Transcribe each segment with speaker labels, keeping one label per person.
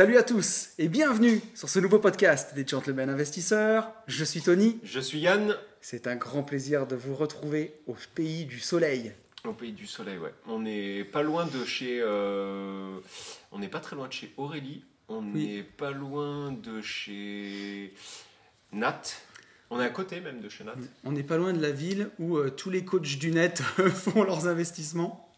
Speaker 1: Salut à tous et bienvenue sur ce nouveau podcast des Gentlemen Investisseurs. Je suis Tony.
Speaker 2: Je suis Yann.
Speaker 1: C'est un grand plaisir de vous retrouver au pays du soleil.
Speaker 2: Au pays du soleil, ouais. On n'est pas loin de chez. euh, On n'est pas très loin de chez Aurélie. On n'est pas loin de chez Nat. On est à côté même de chez Nat.
Speaker 1: On n'est pas loin de la ville où euh, tous les coachs du net font leurs investissements.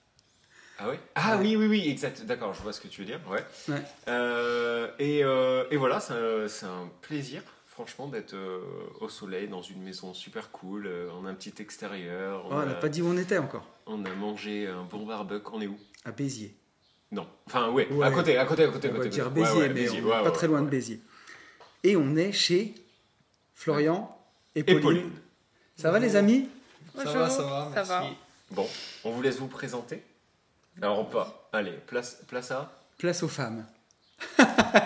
Speaker 2: Ah oui? Ah oui, oui, oui, exact. D'accord, je vois ce que tu veux dire. Ouais.
Speaker 1: Ouais.
Speaker 2: Euh, et, euh, et voilà, c'est un, c'est un plaisir, franchement, d'être euh, au soleil dans une maison super cool. euh, on a un petit extérieur.
Speaker 1: Oh,
Speaker 2: On,
Speaker 1: n'a
Speaker 2: a,
Speaker 1: pas dit où on était encore.
Speaker 2: on a mangé un bon barbecue. On est où?
Speaker 1: À Béziers.
Speaker 2: Non. Enfin, ouais,
Speaker 1: Ouais.
Speaker 2: à côté, à côté, à côté. à
Speaker 1: On va
Speaker 2: côté,
Speaker 1: dire
Speaker 2: ouais,
Speaker 1: Béziers,
Speaker 2: ouais,
Speaker 1: mais
Speaker 2: Béziers,
Speaker 1: on n'est
Speaker 2: ouais,
Speaker 1: pas
Speaker 2: ouais,
Speaker 1: très loin
Speaker 2: ouais.
Speaker 1: de Béziers. Et on est chez Florian et
Speaker 2: Et
Speaker 1: Pauline.
Speaker 2: Pauline.
Speaker 1: Ça va les amis?
Speaker 3: Ça
Speaker 4: Bonjour,
Speaker 3: va, ça va,
Speaker 4: ça
Speaker 3: merci.
Speaker 4: va.
Speaker 2: Bon, on vous laisse vous présenter. Alors, pas. Allez, place, place à.
Speaker 1: Place aux femmes.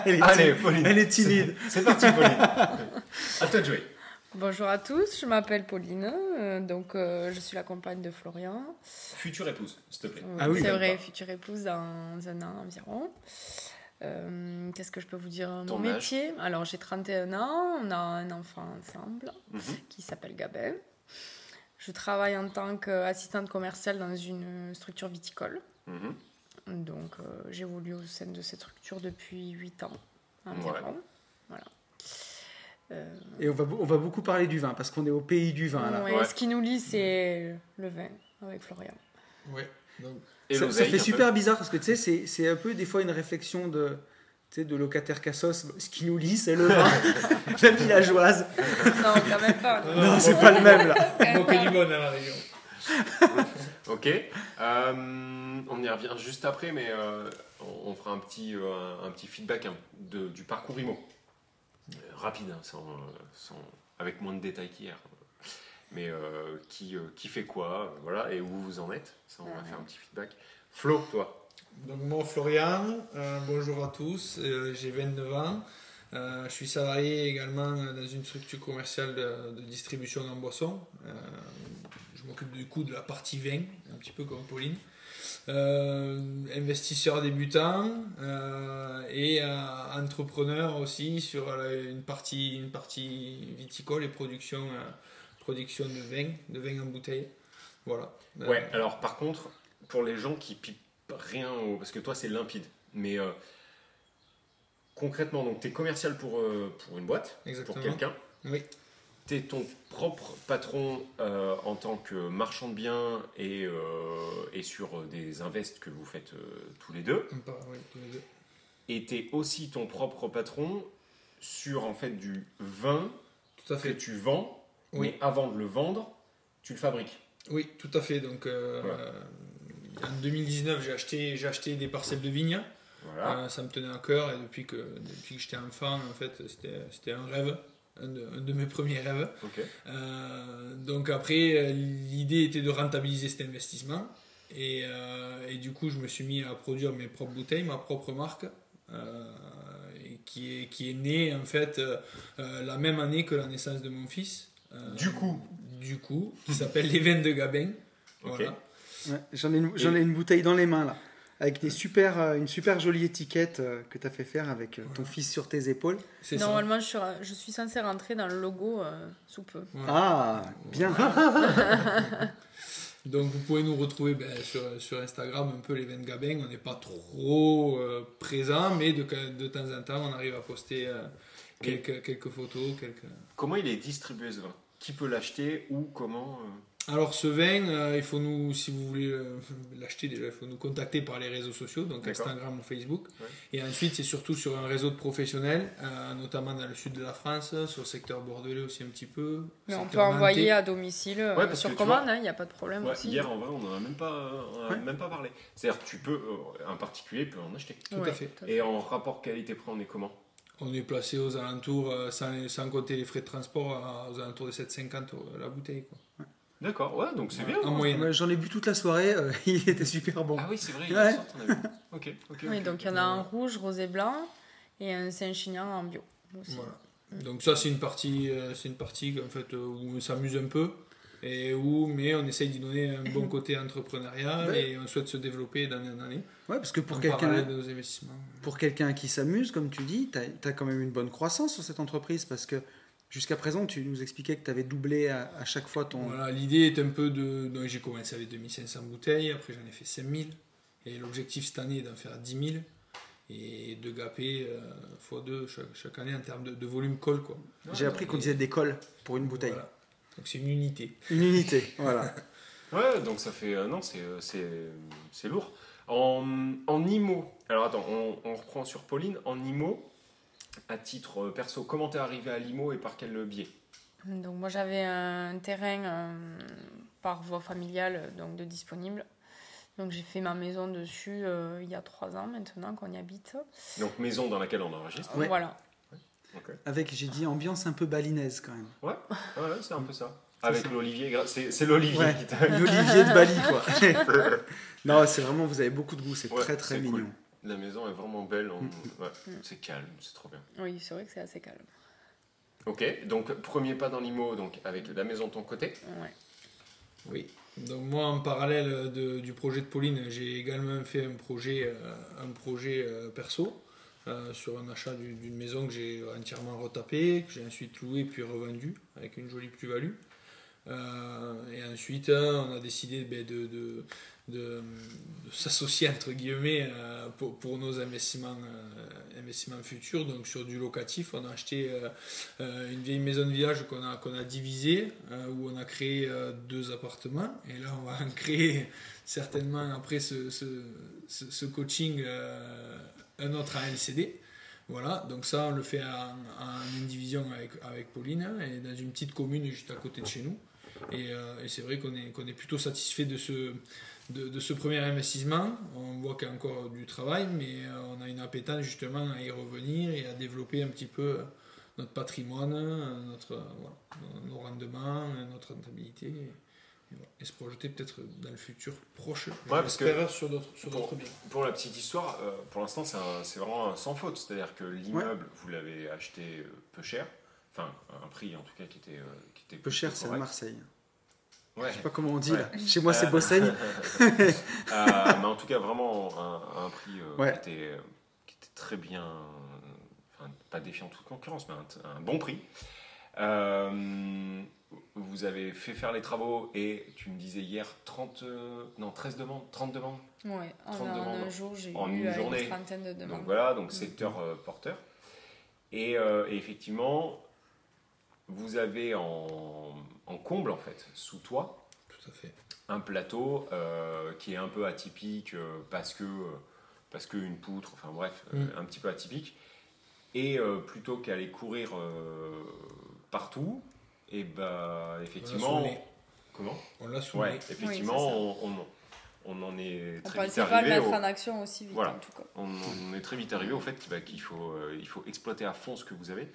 Speaker 1: elle, est
Speaker 2: Allez,
Speaker 1: timide.
Speaker 2: Pauline.
Speaker 1: elle est timide.
Speaker 2: C'est parti, Pauline. à toi de jouer.
Speaker 4: Bonjour à tous, je m'appelle Pauline, euh, donc euh, je suis la compagne de Florian.
Speaker 2: Future épouse, s'il te plaît.
Speaker 4: Euh,
Speaker 1: Ah oui.
Speaker 4: C'est vrai, future épouse dans un an environ. Euh, Qu'est-ce que je peux vous dire?
Speaker 2: Ton
Speaker 4: Mon
Speaker 2: âge
Speaker 4: métier? Alors j'ai 31 ans, on a un enfant ensemble
Speaker 2: Mhm.
Speaker 4: qui s'appelle Gabin. Je travaille en tant qu'assistante commerciale dans une structure viticole.
Speaker 2: Mhm.
Speaker 4: Donc euh, j'évolue au sein de cette structure depuis 8 ans environ.
Speaker 2: Ouais.
Speaker 4: Voilà. Euh,
Speaker 1: Et on va, on va beaucoup parler du vin parce qu'on est au pays du vin là.
Speaker 4: Ouais,
Speaker 2: Ouais.
Speaker 4: Ce qui nous lie, c'est le vin avec Florian.
Speaker 3: Ouais. Donc,
Speaker 1: ça, fait
Speaker 2: peu.
Speaker 1: super bizarre parce que tu sais, c'est- c'est un peu des fois une réflexion de, tu sais, de locataire cassos. Ce qui nous lie, c'est le vin, la villageoise.
Speaker 4: Non, quand même pas. non.
Speaker 1: Non, c'est pas le même là.
Speaker 3: Du bon dans la région.
Speaker 2: Ok. Euh, on y revient juste après, mais euh, on on fera un petit, euh, un, un petit feedback hein, de- du parcours IMO. Euh, rapide, hein, sans, sans- avec moins de détails qu'hier. Mais euh, qui, euh, qui fait quoi, voilà, et où vous en êtes. Ça, on va faire un petit feedback. Flo, toi.
Speaker 3: Donc moi Florian, euh, bonjour à tous, euh, j'ai 29 ans. Euh, je suis salarié également dans une structure commerciale de, de distribution en boisson. Euh, m'occupe du coup de la partie vin, un petit peu comme Pauline. Euh, investisseur débutant euh, et euh, entrepreneur aussi sur une partie, une partie viticole et production, production de vin, de vin en bouteille. Voilà.
Speaker 2: Ouais, alors par contre, pour les gens qui pipent rien, au- parce que toi c'est limpide, mais concrètement, donc tu es commercial pour, pour une boîte,
Speaker 3: Exactement.
Speaker 2: pour quelqu'un,
Speaker 3: Oui.
Speaker 2: Tu es ton propre patron euh, en tant que marchand de biens et, euh, et sur des invests que vous faites euh, tous les deux,
Speaker 3: On part, oui, tous les deux.
Speaker 2: et tu es aussi ton propre patron sur en fait du vin
Speaker 3: Tout à
Speaker 2: que tu vends,
Speaker 3: Oui.
Speaker 2: mais avant de le vendre, tu le fabriques.
Speaker 3: Oui, tout à fait. Donc, euh,
Speaker 2: Voilà.
Speaker 3: euh, en 2019, j'ai acheté, j'ai acheté des parcelles de vignes.
Speaker 2: Voilà.
Speaker 3: Euh, ça me tenait à cœur et depuis que, depuis que j'étais enfant, en fait, c'était, c'était un rêve, un de, un de mes premiers rêves. Euh, donc après, euh, l'idée était de rentabiliser cet investissement. Et, euh, et du coup, je me suis mis à produire mes propres bouteilles, ma propre marque, euh, qui, est, qui est née en fait la même année que la naissance de mon fils. Euh,
Speaker 2: Du coup.
Speaker 3: Du coup, qui s'appelle Les Veines de Gabin. Voilà.
Speaker 1: Ouais, J'en ai, ai une bouteille dans les mains là, avec des super, euh, une super jolie étiquette euh, que tu as fait faire avec euh, ton fils sur tes épaules.
Speaker 3: Ça.
Speaker 4: Normalement, je suis, je suis censée rentrer dans le logo euh, sous peu.
Speaker 3: Voilà.
Speaker 1: Ah, bien.
Speaker 3: Donc vous pouvez nous retrouver ben, sur, sur Instagram un peu les Veines Gabin. On n'est pas trop euh, présent, mais de, de temps en temps on arrive à poster euh, quelques, quelques photos. Quelques...
Speaker 2: Comment il est distribué ce vin? Qui peut l'acheter? Ou comment? euh
Speaker 3: Alors ce vin, euh, il faut nous, si vous voulez euh, l'acheter déjà, il faut nous contacter par les réseaux sociaux, donc. Instagram ou Facebook.
Speaker 2: Ouais.
Speaker 3: Et ensuite, c'est surtout sur un réseau de professionnels, euh, notamment dans le sud de la France, sur le secteur bordelais aussi un petit peu.
Speaker 4: Mais on peut envoyer
Speaker 3: nantais.
Speaker 4: à domicile euh,
Speaker 2: Ouais,
Speaker 4: sur commande,
Speaker 2: vois-
Speaker 4: il n'y a pas de problème
Speaker 2: Ouais,
Speaker 4: aussi.
Speaker 2: hier, en vrai, on n'en a même pas, on en a
Speaker 1: Ouais.
Speaker 2: même pas parlé. C'est-à-dire tu peux, euh, un particulier peut en acheter.
Speaker 3: Tout à fait.
Speaker 4: tout à fait.
Speaker 2: Et en rapport qualité-prix, on est comment?
Speaker 3: On est placé aux alentours, sans, sans compter les frais de transport, aux alentours de 7,50 la bouteille. Quoi.
Speaker 2: D'accord, ouais, donc c'est
Speaker 3: Ouais,
Speaker 2: bien.
Speaker 1: Ouais, J'en ai bu toute la soirée, euh, il était super bon.
Speaker 2: Ah oui, c'est vrai, il
Speaker 1: Ouais.
Speaker 2: y a une sorte, on a vu. Ok, ok.
Speaker 4: Oui, donc il y en a un rouge, rosé blanc et un Saint-Chinian en bio aussi.
Speaker 3: Voilà. Donc ça c'est une partie, euh, c'est une partie en fait euh, où on s'amuse un peu et où mais on essaye d'y donner un bon côté entrepreneurial
Speaker 1: Ouais.
Speaker 3: et on souhaite se développer d'année en année.
Speaker 1: Ouais, parce que pour quelqu'un
Speaker 3: parallèle de nos investissements.
Speaker 1: pour quelqu'un qui s'amuse, comme tu dis, tu as, quand même une bonne croissance sur cette entreprise parce que jusqu'à présent, tu nous expliquais que tu avais doublé à, à chaque fois ton.
Speaker 3: Voilà, l'idée est un peu de donc j'ai commencé avec 2500 bouteilles, après j'en ai fait 5000 et l'objectif cette année est d'en faire 10 000 et de gaper euh, x2 chaque, chaque année en termes de, de volume col quoi.
Speaker 1: J'ai appris qu'on disait des cols pour une bouteille.
Speaker 3: Voilà. Donc c'est une unité.
Speaker 1: Une unité, voilà.
Speaker 2: Ouais, donc ça fait. euh, non, c'est, euh, c'est, c'est lourd. En, en IMO, alors attends, on, on reprend sur Pauline. En IMO, à titre euh, perso, comment t'es arrivé à l'IMO et par quel biais?
Speaker 4: Donc moi j'avais un terrain euh, par voie familiale donc de disponible. Donc j'ai fait ma maison dessus euh, il y a trois ans maintenant qu'on y habite.
Speaker 2: Donc maison dans laquelle on enregistre.
Speaker 1: Ouais.
Speaker 4: Voilà.
Speaker 1: Avec, j'ai dit, ambiance un peu balinaise quand même.
Speaker 2: Ouais, c'est un peu ça.
Speaker 1: C'est
Speaker 2: Avec l'Olivier, c'est, l'Olivier
Speaker 1: Ouais.
Speaker 2: qui t'a.
Speaker 1: L'Olivier de Bali, quoi. non, c'est vraiment, vous avez beaucoup de goût, c'est
Speaker 2: Ouais,
Speaker 1: très très mignon.
Speaker 2: cool. La maison est vraiment belle. on- ouais,
Speaker 4: Mm.
Speaker 2: C'est calme, c'est trop bien.
Speaker 4: Oui, c'est vrai que c'est assez calme.
Speaker 2: Ok, donc premier pas dans l'IMO, donc avec la maison de ton côté.
Speaker 4: Ouais.
Speaker 3: Oui. Donc moi, en parallèle de- du projet de Pauline, j'ai également fait un projet, euh, un projet euh, perso euh, sur un achat du- d'une maison que j'ai entièrement retapée, que j'ai ensuite louée puis revendue avec une jolie plus-value. Euh, et ensuite, euh, on a décidé ben, de, de, de- s'associer entre guillemets euh, pour, pour nos investissements, euh, investissements futurs. Donc sur du locatif, on a acheté une vieille maison de village qu'on a, qu'on a divisée, où on a créé deux appartements. Et là, on va en créer certainement après ce, ce, coaching un autre à LCD. Voilà, donc ça, on le fait en, en indivision avec, avec Pauline, hein, et dans une petite commune juste à côté de chez nous. Et, euh, et c'est vrai qu'on est, plutôt satisfait de ce, de, de ce premier investissement. On voit qu'il y a encore du travail, mais euh, on a une appétence justement à y revenir et à développer un petit peu notre patrimoine, euh, notre, euh, voilà, nos rendements, euh, notre rentabilité. Et, et voilà. Et se projeter peut-être dans le futur proche,
Speaker 2: parce que-
Speaker 3: sur d'autres biens.
Speaker 2: pour la petite histoire, euh, pour l'instant, c'est vraiment sans faute. C'est-à-dire que l'immeuble, vous l'avez acheté euh, peu cher. Enfin, un prix en tout cas qui était, était
Speaker 1: Peu cher, c'est à. Marseille.
Speaker 2: Ouais.
Speaker 1: Je sais pas comment on dit
Speaker 2: Ouais.
Speaker 1: là. Chez moi, c'est
Speaker 2: Euh,
Speaker 1: Bossaigne.
Speaker 2: euh, mais en tout cas, vraiment un, un prix euh,
Speaker 1: Ouais.
Speaker 2: qui, était, qui était très bien. Enfin, pas défiant toute concurrence, mais un, un bon prix. Euh, vous avez fait faire les travaux et tu me disais hier 30, euh, non 13 demandes, 30 demandes.
Speaker 4: Ouais, en,
Speaker 2: 30
Speaker 4: en
Speaker 2: demandes
Speaker 4: un jour, j'ai
Speaker 2: en
Speaker 4: eu
Speaker 2: une journée.
Speaker 4: une trentaine de demandes.
Speaker 2: Donc voilà, donc secteur euh, porteur. Et, euh, et effectivement, vous avez en, en comble en fait, sous toi,
Speaker 3: Tout à fait.
Speaker 2: un plateau euh, qui est un peu atypique euh, parce que euh, parce qu'une poutre, enfin bref, euh,
Speaker 3: Mm.
Speaker 2: un petit peu atypique. Et euh, plutôt qu'aller courir euh, partout, et bah effectivement,
Speaker 3: On
Speaker 2: comment?
Speaker 3: On l'a sous le
Speaker 2: Ouais, effectivement, on, on, on en est
Speaker 4: On
Speaker 2: très vite
Speaker 4: pensait pas le
Speaker 2: arrivé.
Speaker 4: mettre
Speaker 2: au-
Speaker 4: en action aussi vite,
Speaker 2: Voilà.
Speaker 4: en tout cas.
Speaker 2: on, on est très vite arrivé au fait qu'il bah, qu'il faut, euh, il faut exploiter à fond ce que vous avez.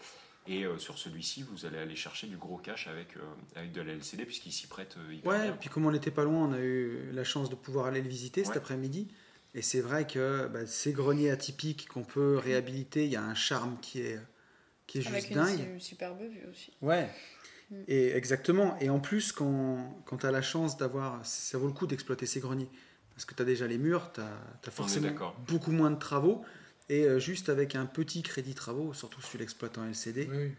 Speaker 2: Et euh, sur celui-ci, vous allez aller chercher du gros cash avec, euh, avec de la LCD, puisqu'il s'y prête euh, hyper
Speaker 1: Ouais,
Speaker 2: bien.
Speaker 1: puis comme on n'était pas loin, on a eu la chance de pouvoir aller le visiter cet après-midi. Et c'est vrai que bah, ces greniers atypiques qu'on peut réhabiliter, il y a un charme qui est, qui est juste
Speaker 4: Avec une
Speaker 1: dingue.
Speaker 4: su- superbe vue aussi.
Speaker 1: Ouais.
Speaker 4: Mm.
Speaker 1: Et exactement. Et en plus, quand, quand tu as la chance d'avoir. Ça vaut le coup d'exploiter ces greniers. Parce que tu as déjà les murs, tu as, forcément
Speaker 2: d'accord.
Speaker 1: beaucoup moins de travaux. Et euh, juste avec un petit crédit travaux, surtout si tu l'exploites en LCD,
Speaker 3: Oui, oui.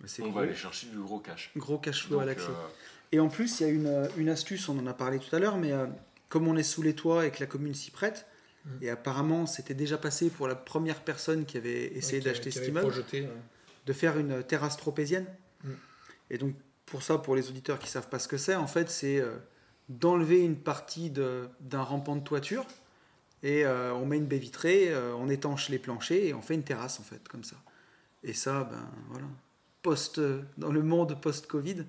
Speaker 1: bah, c'est
Speaker 2: On
Speaker 1: gros,
Speaker 2: va aller chercher du gros cash.
Speaker 1: gros cash flow à la clé.
Speaker 2: euh,
Speaker 1: Et en plus, il y a une, euh, une astuce, on en a parlé tout à l'heure, mais euh, comme on est sous les toits et que la commune s'y prête,
Speaker 3: Mm.
Speaker 1: et apparemment c'était déjà passé pour la première personne qui avait essayé
Speaker 3: Ouais,
Speaker 1: d'acheter cet immeuble,
Speaker 3: projeté, ouais.
Speaker 1: de faire une terrasse tropézienne.
Speaker 3: Mm.
Speaker 1: Et donc, pour ça, pour les auditeurs qui savent pas ce que c'est, en fait, c'est euh, d'enlever une partie d'un rampant de toiture et euh, on met une baie vitrée, euh, on étanche les planchers et on fait une terrasse en fait, comme ça. Et ça, ben voilà, post, dans le monde post-Covid,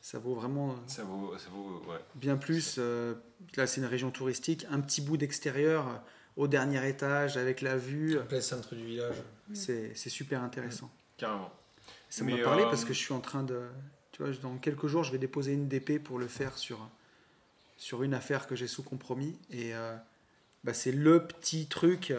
Speaker 1: ça vaut vraiment euh,
Speaker 2: Ça vaut, ça vaut, ouais.
Speaker 1: bien plus. euh, là, c'est une région touristique, un petit bout d'extérieur euh, au dernier étage avec la vue,
Speaker 3: En plein centre du village.
Speaker 1: c'est super intéressant.
Speaker 2: Carrément.
Speaker 1: Ça m'a parlé
Speaker 2: euh,
Speaker 1: parce que je suis en train de. Tu vois, dans quelques jours, je vais déposer une DP pour le faire sur, sur une affaire que j'ai sous compromis. Et euh, bah, c'est le petit truc.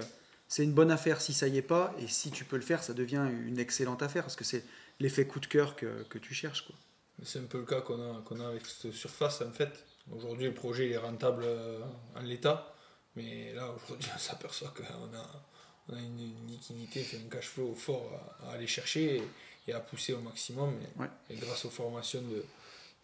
Speaker 1: C'est une bonne affaire si ça y est pas. Et si tu peux le faire, ça devient une excellente affaire parce que c'est l'effet coup de cœur que, que tu cherches. Quoi.
Speaker 3: C'est un peu le cas qu'on a, qu'on a avec cette surface en fait. Aujourd'hui, le projet il est rentable euh, en l'état, mais là aujourd'hui, on s'aperçoit qu'on a, on a une, liquidité, fait un cash flow fort à, à aller chercher et, et à pousser au maximum. Et,
Speaker 1: Ouais.
Speaker 3: et grâce aux formations de,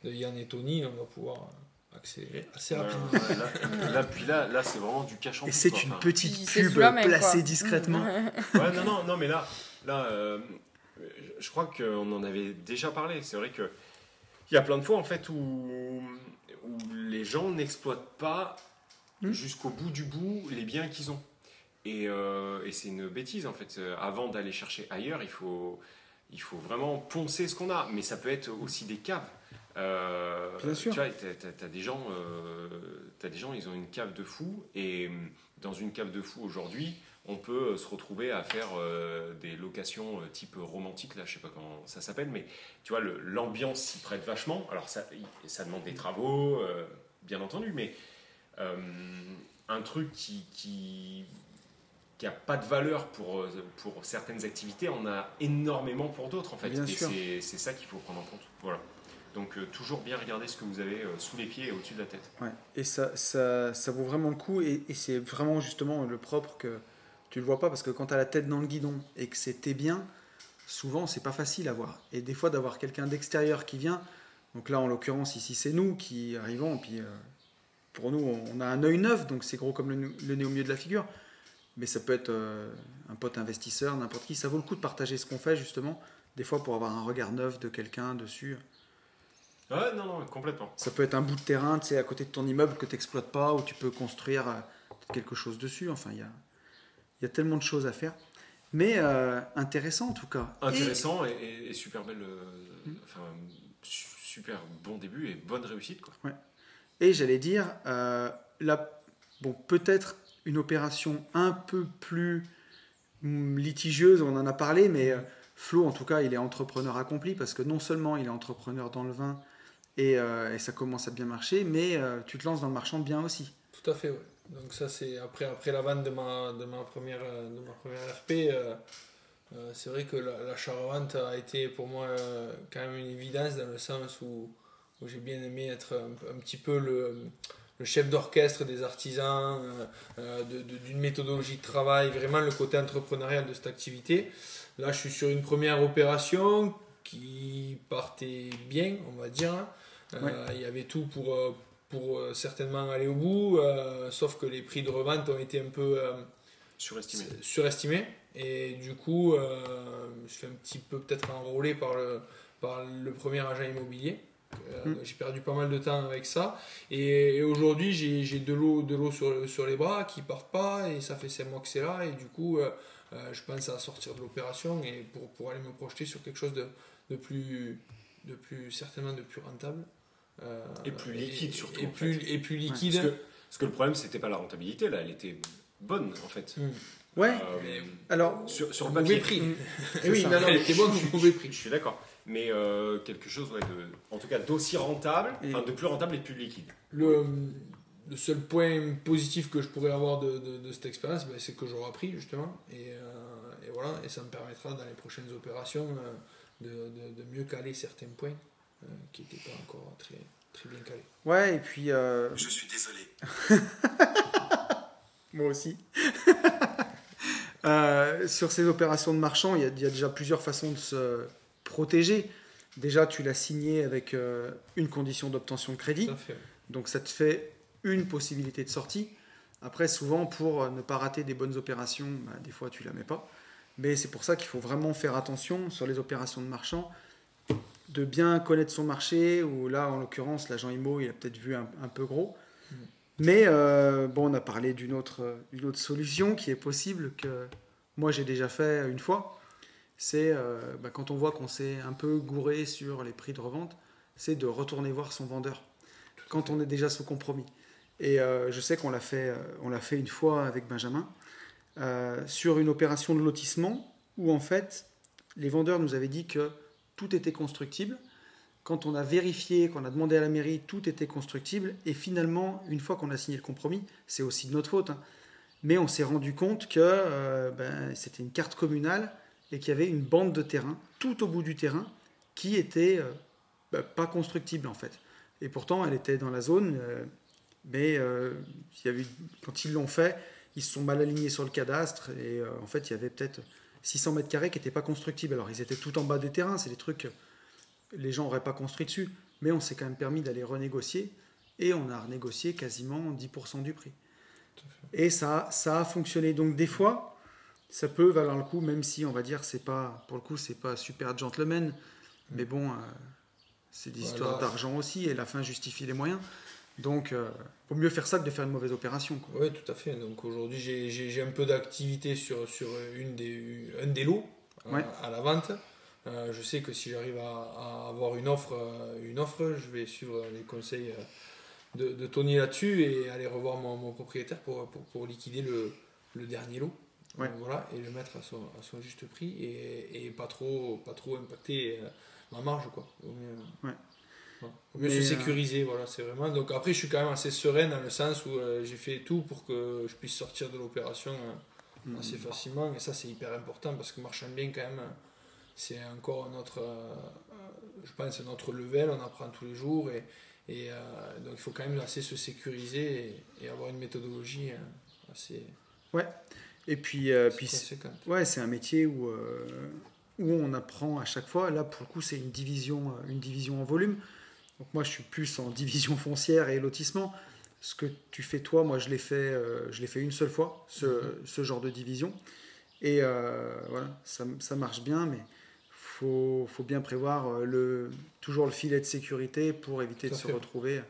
Speaker 3: de Yann et Tony, on va pouvoir accélérer assez rapidement.
Speaker 2: ouais, là, là, puis là, là c'est vraiment du cash en
Speaker 1: Et c'est une
Speaker 2: Enfin,
Speaker 1: petite pub placée
Speaker 4: quoi.
Speaker 1: discrètement.
Speaker 2: Ouais, non, non, non, mais là, là euh, je crois qu'on en avait déjà parlé. C'est vrai que il y a plein de fois en fait où, où les gens n'exploitent pas
Speaker 1: Hmm.
Speaker 2: jusqu'au bout du bout les biens qu'ils ont. Et, euh, et c'est une bêtise en fait. Euh, Avant d'aller chercher ailleurs, il faut, il faut vraiment poncer ce qu'on a. Mais ça peut être aussi des caves. Euh,
Speaker 1: Bien sûr.
Speaker 2: Tu vois, t'as, t'as des gens, euh, t'as des gens, ils ont une cave de fou. Et hum, dans une cave de fou aujourd'hui, on peut euh, se retrouver à faire euh, des locations type romantique, là, je sais pas comment ça s'appelle, mais tu vois, l'ambiance s'y prête vachement. Alors, ça, demande des travaux, bien entendu, mais un truc qui, qui, qui a pas de valeur pour, pour certaines activités, on a énormément pour d'autres, en fait.
Speaker 1: Bien
Speaker 2: et c'est ça qu'il faut prendre en compte. Voilà. Donc, euh, toujours bien regarder ce que vous avez euh, sous les pieds et au-dessus de la tête.
Speaker 1: Ouais. Et ça, ça, ça vaut vraiment le coup. Et, c'est vraiment justement le propre que tu le vois pas parce que quand tu as la tête dans le guidon et que c'était bien, souvent c'est pas facile à voir. Et des fois d'avoir quelqu'un d'extérieur qui vient. Donc là, en l'occurrence, ici, c'est nous qui arrivons. Puis euh, pour nous, on a un œil neuf, donc c'est gros comme le, le nez au milieu de la figure. Mais ça peut être un pote investisseur, n'importe qui. Ça vaut le coup de partager ce qu'on fait justement. Des fois pour avoir un regard neuf de quelqu'un dessus.
Speaker 2: Ouais, non, non, complètement.
Speaker 1: Ça peut être un bout de terrain, tu sais, à côté de ton immeuble que tu n'exploites pas, où tu peux construire euh, quelque chose dessus. Enfin, il y a, il y a tellement de choses à faire. Mais euh, intéressant en tout cas.
Speaker 2: Intéressant et, et- et super belle. euh, Enfin, su- super bon début et bonne réussite, quoi.
Speaker 1: Et, et j'allais dire, euh, bon, peut-être une opération un peu plus hum, litigieuse, on en a parlé, mais Flo, en tout cas, il est entrepreneur accompli parce que non seulement il est entrepreneur dans le vin et, euh, et ça commence à bien marcher, mais euh, tu te lances dans le marchand bien aussi.
Speaker 3: Tout à fait, ouais. Donc ça c'est après, après la vente de ma, de ma, première, euh, de ma première RP, c'est vrai que la- l'achat-revente a été pour moi quand même une évidence dans le sens où, j'ai bien aimé être un, petit peu le, chef d'orchestre des artisans, d'une méthodologie de travail, vraiment le côté entrepreneurial de cette activité. Là je suis sur une première opération qui partait bien, on va dire. Euh, Il y avait tout pour, euh, pour euh, certainement aller au bout, euh, sauf que les prix de revente ont été un peu euh,
Speaker 2: Surestimé.
Speaker 3: surestimés. Et du coup, euh, je me suis fait un petit peu peut-être enrôler par le, par le premier agent immobilier. Euh,
Speaker 1: Mm.
Speaker 3: J'ai perdu pas mal de temps avec ça. Et, et aujourd'hui, j'ai j'ai de l'eau de l'eau sur, sur les bras qui partent pas. Et ça fait 5 mois que c'est là. Et du coup, euh, euh, je pense à sortir de l'opération et pour, pour aller me projeter sur quelque chose de, de, plus, de plus, certainement de plus rentable. Euh,
Speaker 2: Et plus liquide, surtout,
Speaker 3: Et,
Speaker 2: en
Speaker 3: plus,
Speaker 2: fait.
Speaker 3: et plus
Speaker 2: Parce
Speaker 3: liquide.
Speaker 2: que, parce que le problème, c'était pas la rentabilité, là, elle était bonne, en fait.
Speaker 3: Mm.
Speaker 1: Ouais,
Speaker 2: Euh,
Speaker 1: alors,
Speaker 2: sur, sur le papier.
Speaker 3: prix. Eh oui, non, non, elle était bonne, au mauvais prix.
Speaker 2: je suis d'accord. Mais euh, quelque chose, ouais, de, en tout cas, d'aussi rentable,
Speaker 1: Et-
Speaker 2: enfin, de plus rentable et de plus liquide.
Speaker 3: Le, le seul point positif que je pourrais avoir de, de, de cette expérience, ben, c'est que j'aurai appris justement. Et, euh, et voilà, et ça me permettra dans les prochaines opérations euh, de, de, de mieux caler certains points qui n'étaient pas encore très, très bien calés.
Speaker 1: ouais, et puis euh,
Speaker 5: Je suis désolé.
Speaker 1: Moi aussi. Euh, sur ces opérations de marchand, il y, a, il y a déjà plusieurs façons de se protéger. Déjà, tu l'as signé avec euh, une condition d'obtention de crédit, donc ça te fait une possibilité de sortie. Après, souvent, pour euh, ne pas rater des bonnes opérations, bah, des fois, tu la mets pas. Mais c'est pour ça qu'il faut vraiment faire attention sur les opérations de marchand. De bien connaître son marché, ou là, en l'occurrence, l'agent IMO, il a peut-être vu un, un peu gros.
Speaker 3: Mm.
Speaker 1: Mais euh, bon, on a parlé d'une autre, une autre solution qui est possible, que moi j'ai déjà fait une fois. C'est euh, bah, quand on voit qu'on s'est un peu gouré sur les prix de revente, c'est de retourner voir son vendeur quand on est déjà sous compromis. Et euh, je sais qu'on l'a fait, euh, on l'a fait une fois avec Benjamin euh, sur une opération de lotissement où en fait les vendeurs nous avaient dit que tout était constructible. Quand on a vérifié, qu'on a demandé à la mairie, tout était constructible. Et finalement, une fois qu'on a signé le compromis, c'est aussi de notre faute. hein, mais on s'est rendu compte que euh, ben, c'était une carte communale et qu'il y avait une bande de terrain tout au bout du terrain qui était euh, ben, pas constructible en fait. Et pourtant, elle était dans la zone, euh, mais il y avait, quand ils l'ont fait, ils se sont mal alignés sur le cadastre et en fait, il y avait peut-être 600 mètres carrés qui n'étaient pas constructibles. Alors, ils étaient tout en bas des terrains, c'est des trucs que les gens n'auraient pas construit dessus, mais on s'est quand même permis d'aller renégocier et on a renégocié quasiment 10% du prix. Et ça, ça a fonctionné. Donc, des fois, ça peut valoir le coup, même si on va dire c'est pas, pour le coup, c'est pas super gentleman, mais bon, euh, c'est des
Speaker 3: Voilà.
Speaker 1: histoires d'argent aussi et la fin justifie les moyens. Donc, euh, vaut mieux faire ça que de faire une mauvaise opération. quoi.
Speaker 3: Oui, tout à fait. Donc aujourd'hui, j'ai- un peu d'activité sur, sur une des, un des lots euh,
Speaker 1: Ouais.
Speaker 3: à la vente. Euh, je sais que si j'arrive à, à avoir une offre, euh, une offre, je vais suivre les conseils de, de Tony là-dessus et aller revoir mon, mon propriétaire pour, pour, pour liquider le, le dernier lot.
Speaker 1: Ouais.
Speaker 3: Voilà, et le mettre à son, à son juste prix et, et pas, trop, pas trop impacter ma marge. Quoi.
Speaker 1: Ouais.
Speaker 3: Mieux se
Speaker 1: euh,
Speaker 3: sécuriser, voilà, c'est vraiment. Donc après, je suis quand même assez serein dans le sens où euh, j'ai fait tout pour que je puisse sortir de l'opération euh,
Speaker 1: Mm.
Speaker 3: assez facilement. Et ça, c'est hyper important parce que marchand bien, quand même, c'est encore notre, je pense, notre level. On apprend tous les jours et, et donc il faut quand même assez se sécuriser et, et avoir une méthodologie assez,
Speaker 1: Et puis, puis ouais, c'est un métier où, où on apprend à chaque fois. Là, pour le coup, c'est une division, une division en volume. Donc moi, je suis plus en division foncière et lotissement. Ce que tu fais toi, moi, je l'ai fait, euh, je l'ai fait une seule fois, ce,
Speaker 3: Mhm.
Speaker 1: ce genre de division. Et euh, voilà, ça, ça marche bien, mais faut, faut bien prévoir euh, le, toujours le filet de sécurité pour éviter
Speaker 3: Tout
Speaker 1: de se
Speaker 3: fait.
Speaker 1: retrouver.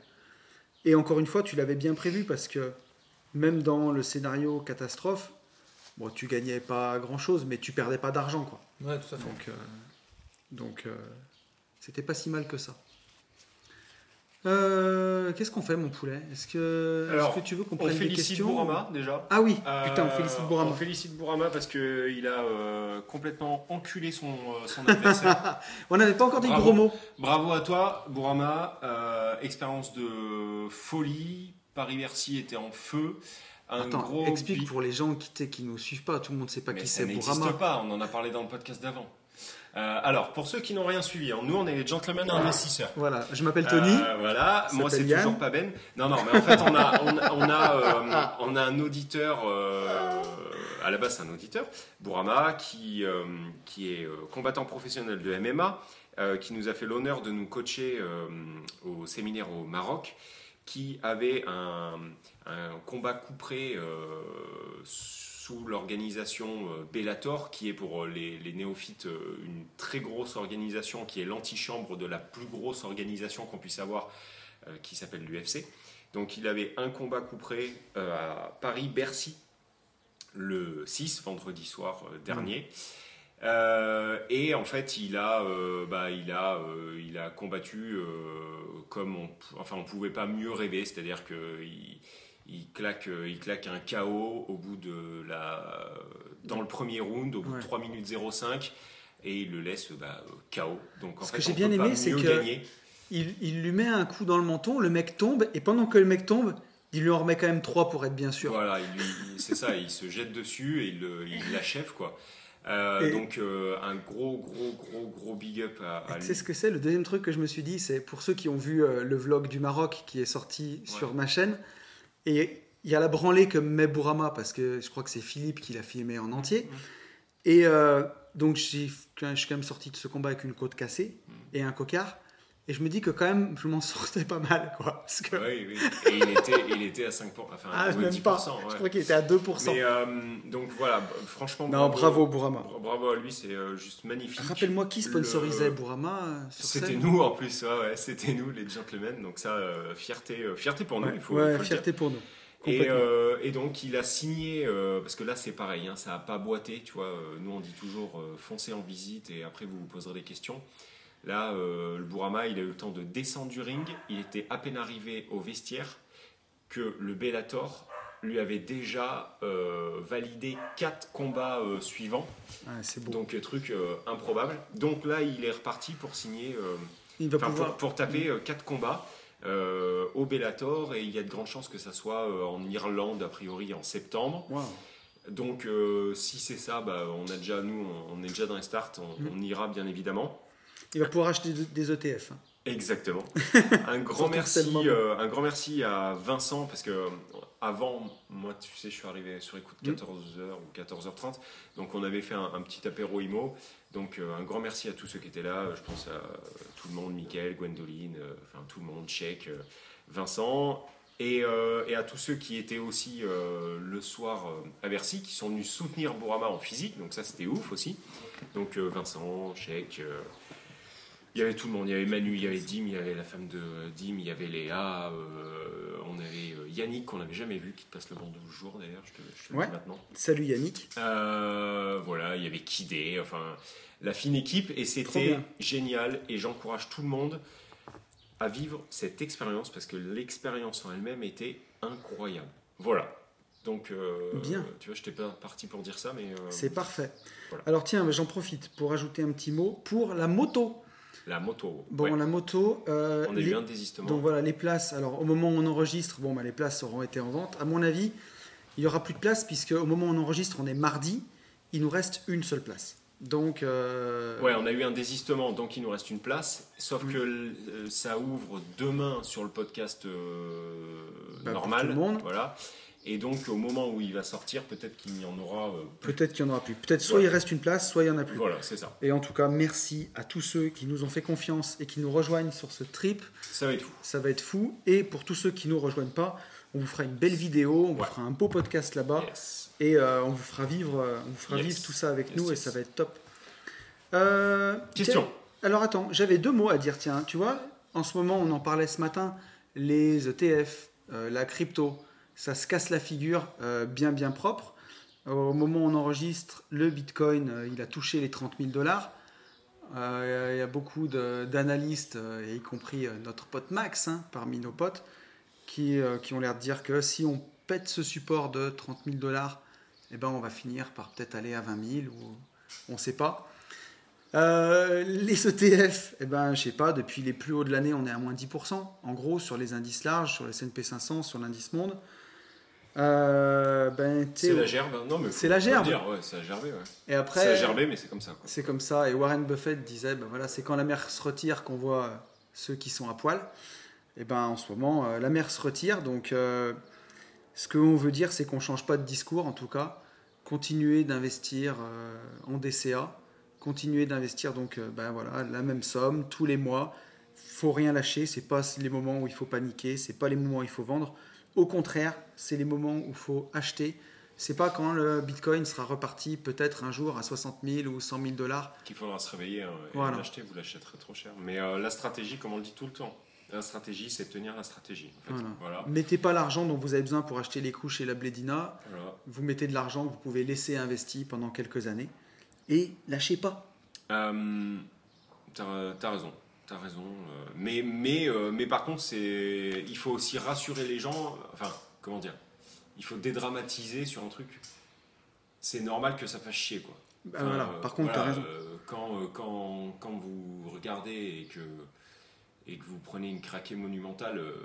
Speaker 1: Et encore une fois, tu l'avais bien prévu parce que même dans le scénario catastrophe, bon, tu gagnais pas grand chose, mais tu perdais pas d'argent, quoi.
Speaker 3: Ouais, tout à fait.
Speaker 1: Donc, euh, donc euh, c'était pas si mal que ça. Euh, Qu'est-ce qu'on fait, mon poulet? Est-ce que, que tu veux qu'on
Speaker 2: On
Speaker 1: prenne des
Speaker 2: félicite
Speaker 1: questions
Speaker 2: Bourama déjà.
Speaker 1: Ah oui,
Speaker 2: Euh,
Speaker 1: putain, on félicite Bourama.
Speaker 2: On félicite Bourama parce qu'il a euh, complètement enculé son, son adversaire.
Speaker 1: On n'avait pas encore dit
Speaker 2: Bravo.
Speaker 1: gros mots.
Speaker 2: Bravo à toi, Bourama. Expérience de folie. Paris-Bercy était en feu. Un
Speaker 1: Attends,
Speaker 2: gros
Speaker 1: explique
Speaker 2: bi-
Speaker 1: pour les gens qui, qui nous suivent pas, tout le monde sait pas
Speaker 2: Mais
Speaker 1: qui
Speaker 2: ça
Speaker 1: c'est
Speaker 2: n'existe
Speaker 1: Bourama.
Speaker 2: pas, on en a parlé dans le podcast d'avant. Euh, alors, pour ceux qui n'ont rien suivi, hein, nous on est les gentlemen investisseurs.
Speaker 1: Voilà, je m'appelle Tony.
Speaker 2: Euh, voilà, moi c'est toujours pas Ben. Non, non, mais en fait on a, on, a- on a, euh, on a un auditeur, à la base c'est un auditeur, Bourama, qui, qui est combattant professionnel de MMA, qui nous a fait l'honneur de nous coacher au séminaire au Maroc, qui avait un, un combat couperé euh, sous l'organisation euh, Bellator, qui est pour euh, les, néophytes euh, une très grosse organisation, qui est l'antichambre de la plus grosse organisation qu'on puisse avoir, qui s'appelle l'UFC. Donc il avait un combat couperé à Paris-Bercy, le 6, vendredi soir dernier. Et en fait, il a, bah, il a, il a combattu comme on, enfin, on pouvait pas mieux rêver, c'est-à-dire que il, il claque, euh, il claque un KO au bout de la, dans le premier round, au bout
Speaker 1: Ouais.
Speaker 2: de 3 minutes 05, et il le laisse bah, KO. Donc en
Speaker 1: Ce
Speaker 2: fait,
Speaker 1: que j'ai bien aimé, c'est que-. Il, il lui met un coup dans le menton, le mec tombe, et pendant que le mec tombe, il lui en remet quand même trois pour être bien sûr.
Speaker 2: Voilà, c'est ça, il se jette dessus et il l'achève quoi. Euh,
Speaker 1: Et-
Speaker 2: donc euh, un gros gros gros gros big up à, lui.
Speaker 1: ce que c'est Le deuxième truc que je me suis dit, c'est pour ceux qui ont vu euh, le vlog du Maroc qui est sorti sur ma chaîne, et il y a la branlée que met Bourama, parce que je crois que c'est Philippe qui l'a filmé en entier. Et euh, donc je suis quand même sorti de ce combat avec une côte cassée et un cocard. Et je me dis que quand même, je m'en sortais pas mal, quoi. Parce que...
Speaker 2: Oui, oui. Et il était, il était à 5 enfin,
Speaker 1: ah, même
Speaker 2: 10%.
Speaker 1: pas.
Speaker 2: ouais.
Speaker 1: Je crois qu'il était à 2%.
Speaker 2: Mais euh, donc voilà, franchement.
Speaker 1: non, bravo, Bourama.
Speaker 2: Bravo à lui, c'est euh, juste magnifique.
Speaker 1: Rappelle-moi qui sponsorisait
Speaker 2: Le-
Speaker 1: Bourama euh,
Speaker 2: C'était nous en plus, ouais, ouais, c'était nous les gentlemen. Donc ça, euh, fierté, euh, fierté pour nous, il faut, le dire.
Speaker 1: fierté pour nous.
Speaker 2: Et, euh, donc il a signé, euh, parce que là c'est pareil, hein, ça n'a pas boité, tu vois, euh, nous on dit toujours foncez en visite et après vous vous poserez des questions. Là, euh, le Bourama, il a eu le temps de descendre du ring, il était à peine arrivé au vestiaire que le Bellator lui avait déjà euh, validé quatre combats euh, suivants,
Speaker 1: c'est beau.
Speaker 2: donc truc improbable. Donc là, il est reparti pour signer,
Speaker 1: il va
Speaker 2: enfin,
Speaker 1: pouvoir.
Speaker 2: pour, pour taper euh, quatre combats au Bellator et il y a de grandes chances que ça soit en Irlande a priori en septembre. Donc si c'est ça, bah, on a déjà nous, on, est déjà dans les starts, on,
Speaker 1: Mm.
Speaker 2: on ira bien évidemment.
Speaker 1: Il va pouvoir acheter des, ETF. hein.
Speaker 2: Exactement. Un grand
Speaker 1: Surtout
Speaker 2: merci,
Speaker 1: tellement.
Speaker 2: euh, un grand merci à Vincent parce que euh, avant, moi, tu sais, je suis arrivé sur écoute
Speaker 1: Mm.
Speaker 2: 14h ou 14h30, donc on avait fait un, un petit apéro IMO. Donc euh, un grand merci à tous ceux qui étaient là. Je pense à tout le monde, Mickaël, Gwendoline, euh, enfin tout le monde, Cheikh, Vincent. Et, et à tous ceux qui étaient aussi le soir à Bercy, qui sont venus soutenir Bourama en physique, donc ça c'était ouf aussi. Donc Vincent, Cheikh, il y avait tout le monde, il y avait Manu, il y avait Dim, il y avait la femme de Dim, il y avait Léa, euh, on avait euh, Yannick qu'on n'avait jamais vu, qui te passe le bandeau le jour d'ailleurs, je te, je te le
Speaker 1: Ouais.
Speaker 2: dis maintenant.
Speaker 1: Salut Yannick.
Speaker 2: Euh, voilà, il y avait Kidé, enfin la fine équipe, et c'était génial. Et j'encourage tout le monde à vivre cette expérience parce que l'expérience en elle-même était incroyable. Voilà. Donc, euh,
Speaker 1: Bien.
Speaker 2: tu vois, je n'étais pas parti pour dire ça, mais euh,
Speaker 1: C'est parfait.
Speaker 2: Voilà.
Speaker 1: Alors tiens, j'en profite pour ajouter un petit mot pour la moto.
Speaker 2: La moto.
Speaker 1: Bon,
Speaker 2: ouais.
Speaker 1: la moto. euh,
Speaker 2: on a eu un désistement.
Speaker 1: Donc voilà, les places. Alors au moment où on enregistre, bon, bah, les places auront été en vente. À mon avis, il y aura plus de place puisque au moment où on enregistre, on est mardi. Il nous reste une seule place. Donc euh,
Speaker 2: Ouais, on a eu un désistement, donc il nous reste une place. Sauf que euh, ça ouvre demain sur le podcast
Speaker 1: Bah, pour
Speaker 2: normal.
Speaker 1: tout le monde.
Speaker 2: Voilà. Et donc au moment où il va sortir, peut-être qu'il y en aura euh, plus.
Speaker 1: peut-être qu'il y en aura plus. Peut-être soit il reste une place, soit il y en a plus.
Speaker 2: Voilà, c'est ça.
Speaker 1: Et en tout cas, merci à tous ceux qui nous ont fait confiance et qui nous rejoignent sur ce trip.
Speaker 2: Ça va être fou.
Speaker 1: Ça va être fou. Et pour tous ceux qui nous rejoignent pas, on vous fera une belle vidéo, on vous fera un beau podcast là-bas.
Speaker 2: Yes.
Speaker 1: Et euh, on vous fera vivre, euh, on vous fera
Speaker 2: Yes.
Speaker 1: vivre tout ça avec
Speaker 2: Yes,
Speaker 1: nous et ça va être top. Euh,
Speaker 2: Question.
Speaker 1: alors attends, j'avais deux mots à dire. Tiens, tu vois, en ce moment, on en parlait ce matin, les ETF, la crypto, ça se casse la figure euh, bien bien propre. Au moment où on enregistre, le Bitcoin, euh, il a touché les 30 000 dollars. Euh, Il y a beaucoup d'analystes, y compris notre pote Max, hein, parmi nos potes, qui, qui ont l'air de dire que si on pète ce support de 30 000 dollars, eh ben, on va finir par peut-être aller à 20 000 ou on ne sait pas. Les ETF, eh ben, je sais pas, depuis les plus hauts de l'année, on est à moins 10%, en gros, sur les indices larges, sur les S&P 500, sur l'indice monde. Euh, ben,
Speaker 2: C'est la gerbe. hein. Non, mais faut-
Speaker 1: C'est la gerbe.
Speaker 2: dire, ouais, c'est la gerbé, ouais.
Speaker 1: Et après,
Speaker 2: C'est la gerbé, mais c'est comme ça.
Speaker 1: c'est comme ça. Et Warren Buffett disait, ben voilà, c'est quand la mer se retire qu'on voit euh, ceux qui sont à poil. Et ben en ce moment, euh, la mer se retire. Donc, euh, ce qu'on veut dire, c'est qu'on change pas de discours, en tout cas. Continuer d'investir euh, en DCA. Continuer d'investir donc, ben voilà, la même somme tous les mois. Faut rien lâcher. C'est pas les moments où il faut paniquer. C'est pas les moments où il faut vendre. Au contraire, c'est les moments où il faut acheter. C'est pas quand le Bitcoin sera reparti peut-être un jour à 60 000 ou 100 000 dollars.
Speaker 2: Qu'il faudra se réveiller hein, et
Speaker 1: Voilà.
Speaker 2: l'acheter, vous l'achèterez trop cher. Mais euh, la stratégie, comme on le dit tout le temps, la stratégie, c'est tenir la stratégie. En fait.
Speaker 1: Voilà.
Speaker 2: Voilà.
Speaker 1: Mettez pas l'argent dont vous avez besoin pour acheter les couches et la blédina. Vous mettez de l'argent que vous pouvez laisser investi pendant quelques années. Et lâchez pas.
Speaker 2: Euh, T'as t'as raison. T'as raison. euh, mais, mais, euh, mais par contre, c'est il faut aussi rassurer les gens. Enfin, comment dire Il faut dédramatiser sur un truc. C'est normal que ça fasse chier, quoi.
Speaker 1: Bah
Speaker 2: Enfin,
Speaker 1: voilà.
Speaker 2: euh,
Speaker 1: Par contre,
Speaker 2: voilà,
Speaker 1: t'as raison.
Speaker 2: quand, quand, quand vous regardez et que, et que vous prenez une craquée monumentale, euh,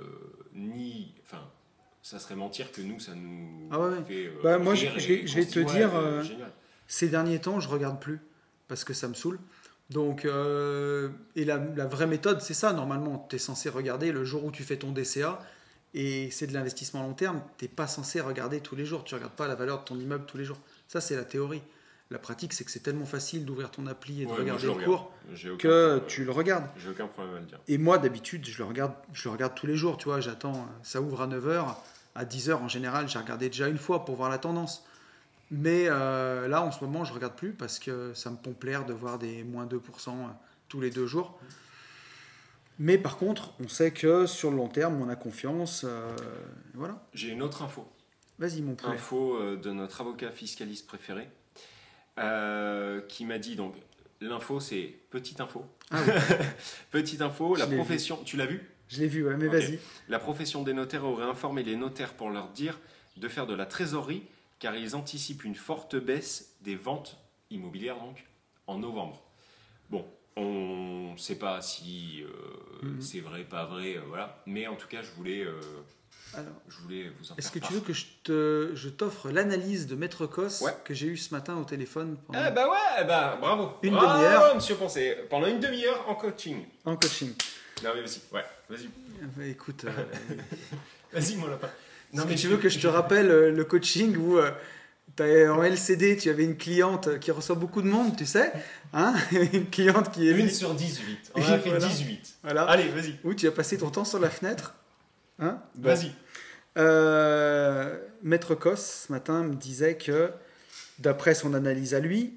Speaker 2: ni. Enfin, ça serait mentir que nous, ça nous
Speaker 1: Ah ouais, ouais.
Speaker 2: fait. euh,
Speaker 1: Bah, moi, je- vais- te
Speaker 2: ouais,
Speaker 1: dire,
Speaker 2: euh.
Speaker 1: Ces derniers temps, je regarde plus parce que ça me saoule. Donc, euh, et la, la vraie méthode, c'est ça. Normalement, tu es censé regarder le jour où tu fais ton DCA et c'est de l'investissement long terme. Tu pas censé regarder tous les jours. Tu regardes pas la valeur de ton immeuble tous les jours. Ça, c'est la théorie. La pratique, c'est que c'est tellement facile d'ouvrir ton appli et de
Speaker 2: Ouais,
Speaker 1: regarder le
Speaker 2: regarde.
Speaker 1: cours que
Speaker 2: problème.
Speaker 1: tu le regardes.
Speaker 2: J'ai aucun problème à le dire.
Speaker 1: Et moi, d'habitude, je le regarde, je le regarde tous les jours, tu vois, j'attends, ça ouvre à 9h, à 10h en général, j'ai regardé déjà une fois pour voir la tendance. Mais euh, là, en ce moment, je regarde plus parce que ça me pompe l'air de voir des moins 2% tous les deux jours. Mais par contre, on sait que sur le long terme, on a confiance. euh, voilà.
Speaker 2: J'ai une autre info.
Speaker 1: Vas-y, mon poulet.
Speaker 2: Info euh, de notre avocat fiscaliste préféré euh, qui m'a dit donc l'info c'est petite info.
Speaker 1: Ah oui.
Speaker 2: petite info, la
Speaker 1: vu.
Speaker 2: profession, tu l'as vu?
Speaker 1: Je l'ai vu, ouais, mais vas-y.
Speaker 2: La profession des notaires aurait informé les notaires pour leur dire de faire de la trésorerie car ils anticipent une forte baisse des ventes immobilières donc en novembre. Bon, on ne sait pas si euh,
Speaker 1: Mhm.
Speaker 2: c'est vrai, pas vrai, euh, voilà. Mais en tout cas, je voulais, euh,
Speaker 1: Alors,
Speaker 2: je voulais vous en
Speaker 1: est-ce que tu veux que je te, je t'offre l'analyse de Maître Cos
Speaker 2: Ouais.
Speaker 1: que j'ai eu ce matin au téléphone pendant-
Speaker 2: Eh bah ouais, bah bravo.
Speaker 1: Une demi-heure.
Speaker 2: Monsieur Poncé. Pendant une demi-heure en coaching.
Speaker 1: en coaching
Speaker 2: Non mais vas-y, ouais, vas-y.
Speaker 1: Bah, Écoute, euh,
Speaker 2: Vas-y mon lapin.
Speaker 1: Est-ce que tu veux que je te rappelle euh, le coaching où euh, t'as- en LCD, tu avais une cliente qui reçoit beaucoup de monde, tu sais hein Une cliente qui est
Speaker 2: Une sur 18. On a fait
Speaker 1: voilà.
Speaker 2: 18.
Speaker 1: Voilà.
Speaker 2: Allez, vas-y.
Speaker 1: Où tu as passé ton temps sur la fenêtre. Hein Bon.
Speaker 2: Vas-y.
Speaker 1: Euh, Maître Cos, ce matin, me disait que, d'après son analyse à lui,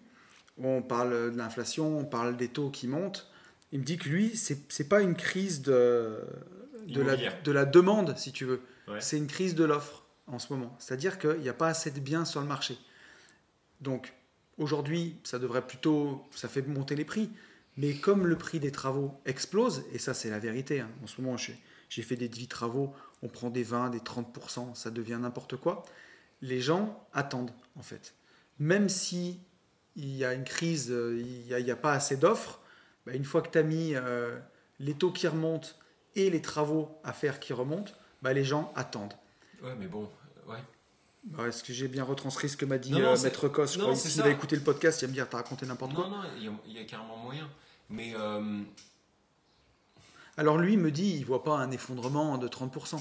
Speaker 1: on parle de l'inflation, on parle des taux qui montent. Il me dit que lui, c'est c'est pas une crise de, de, la,
Speaker 2: Immobilière.
Speaker 1: de la demande, si tu veux. C'est une crise de l'offre en ce moment. C'est-à-dire qu'il n'y a pas assez de biens sur le marché. Donc, aujourd'hui, ça devrait plutôt. Ça fait monter les prix. Mais comme le prix des travaux explose, et ça, c'est la vérité, hein, en ce moment, j'ai fait des 10 travaux, on prend des 20, des 30%, ça devient n'importe quoi. Les gens attendent, en fait. Même si il y a une crise, euh, il n'y a pas assez d'offres, bah, une fois que tu as mis euh, les taux qui remontent et les travaux à faire qui remontent, bah, les gens attendent.
Speaker 2: Ouais, mais bon, ouais.
Speaker 1: Bah, Est-ce que j'ai bien retranscrit ce que m'a dit
Speaker 2: Non, non,
Speaker 1: euh, Maître Cos? Je crois s'il
Speaker 2: ça.
Speaker 1: va écouter le podcast, il va me dire T'as raconté n'importe quoi.
Speaker 2: Non, non, il y, a- il y a carrément moyen. Mais euh,
Speaker 1: Alors lui me dit il voit pas un effondrement de 30%.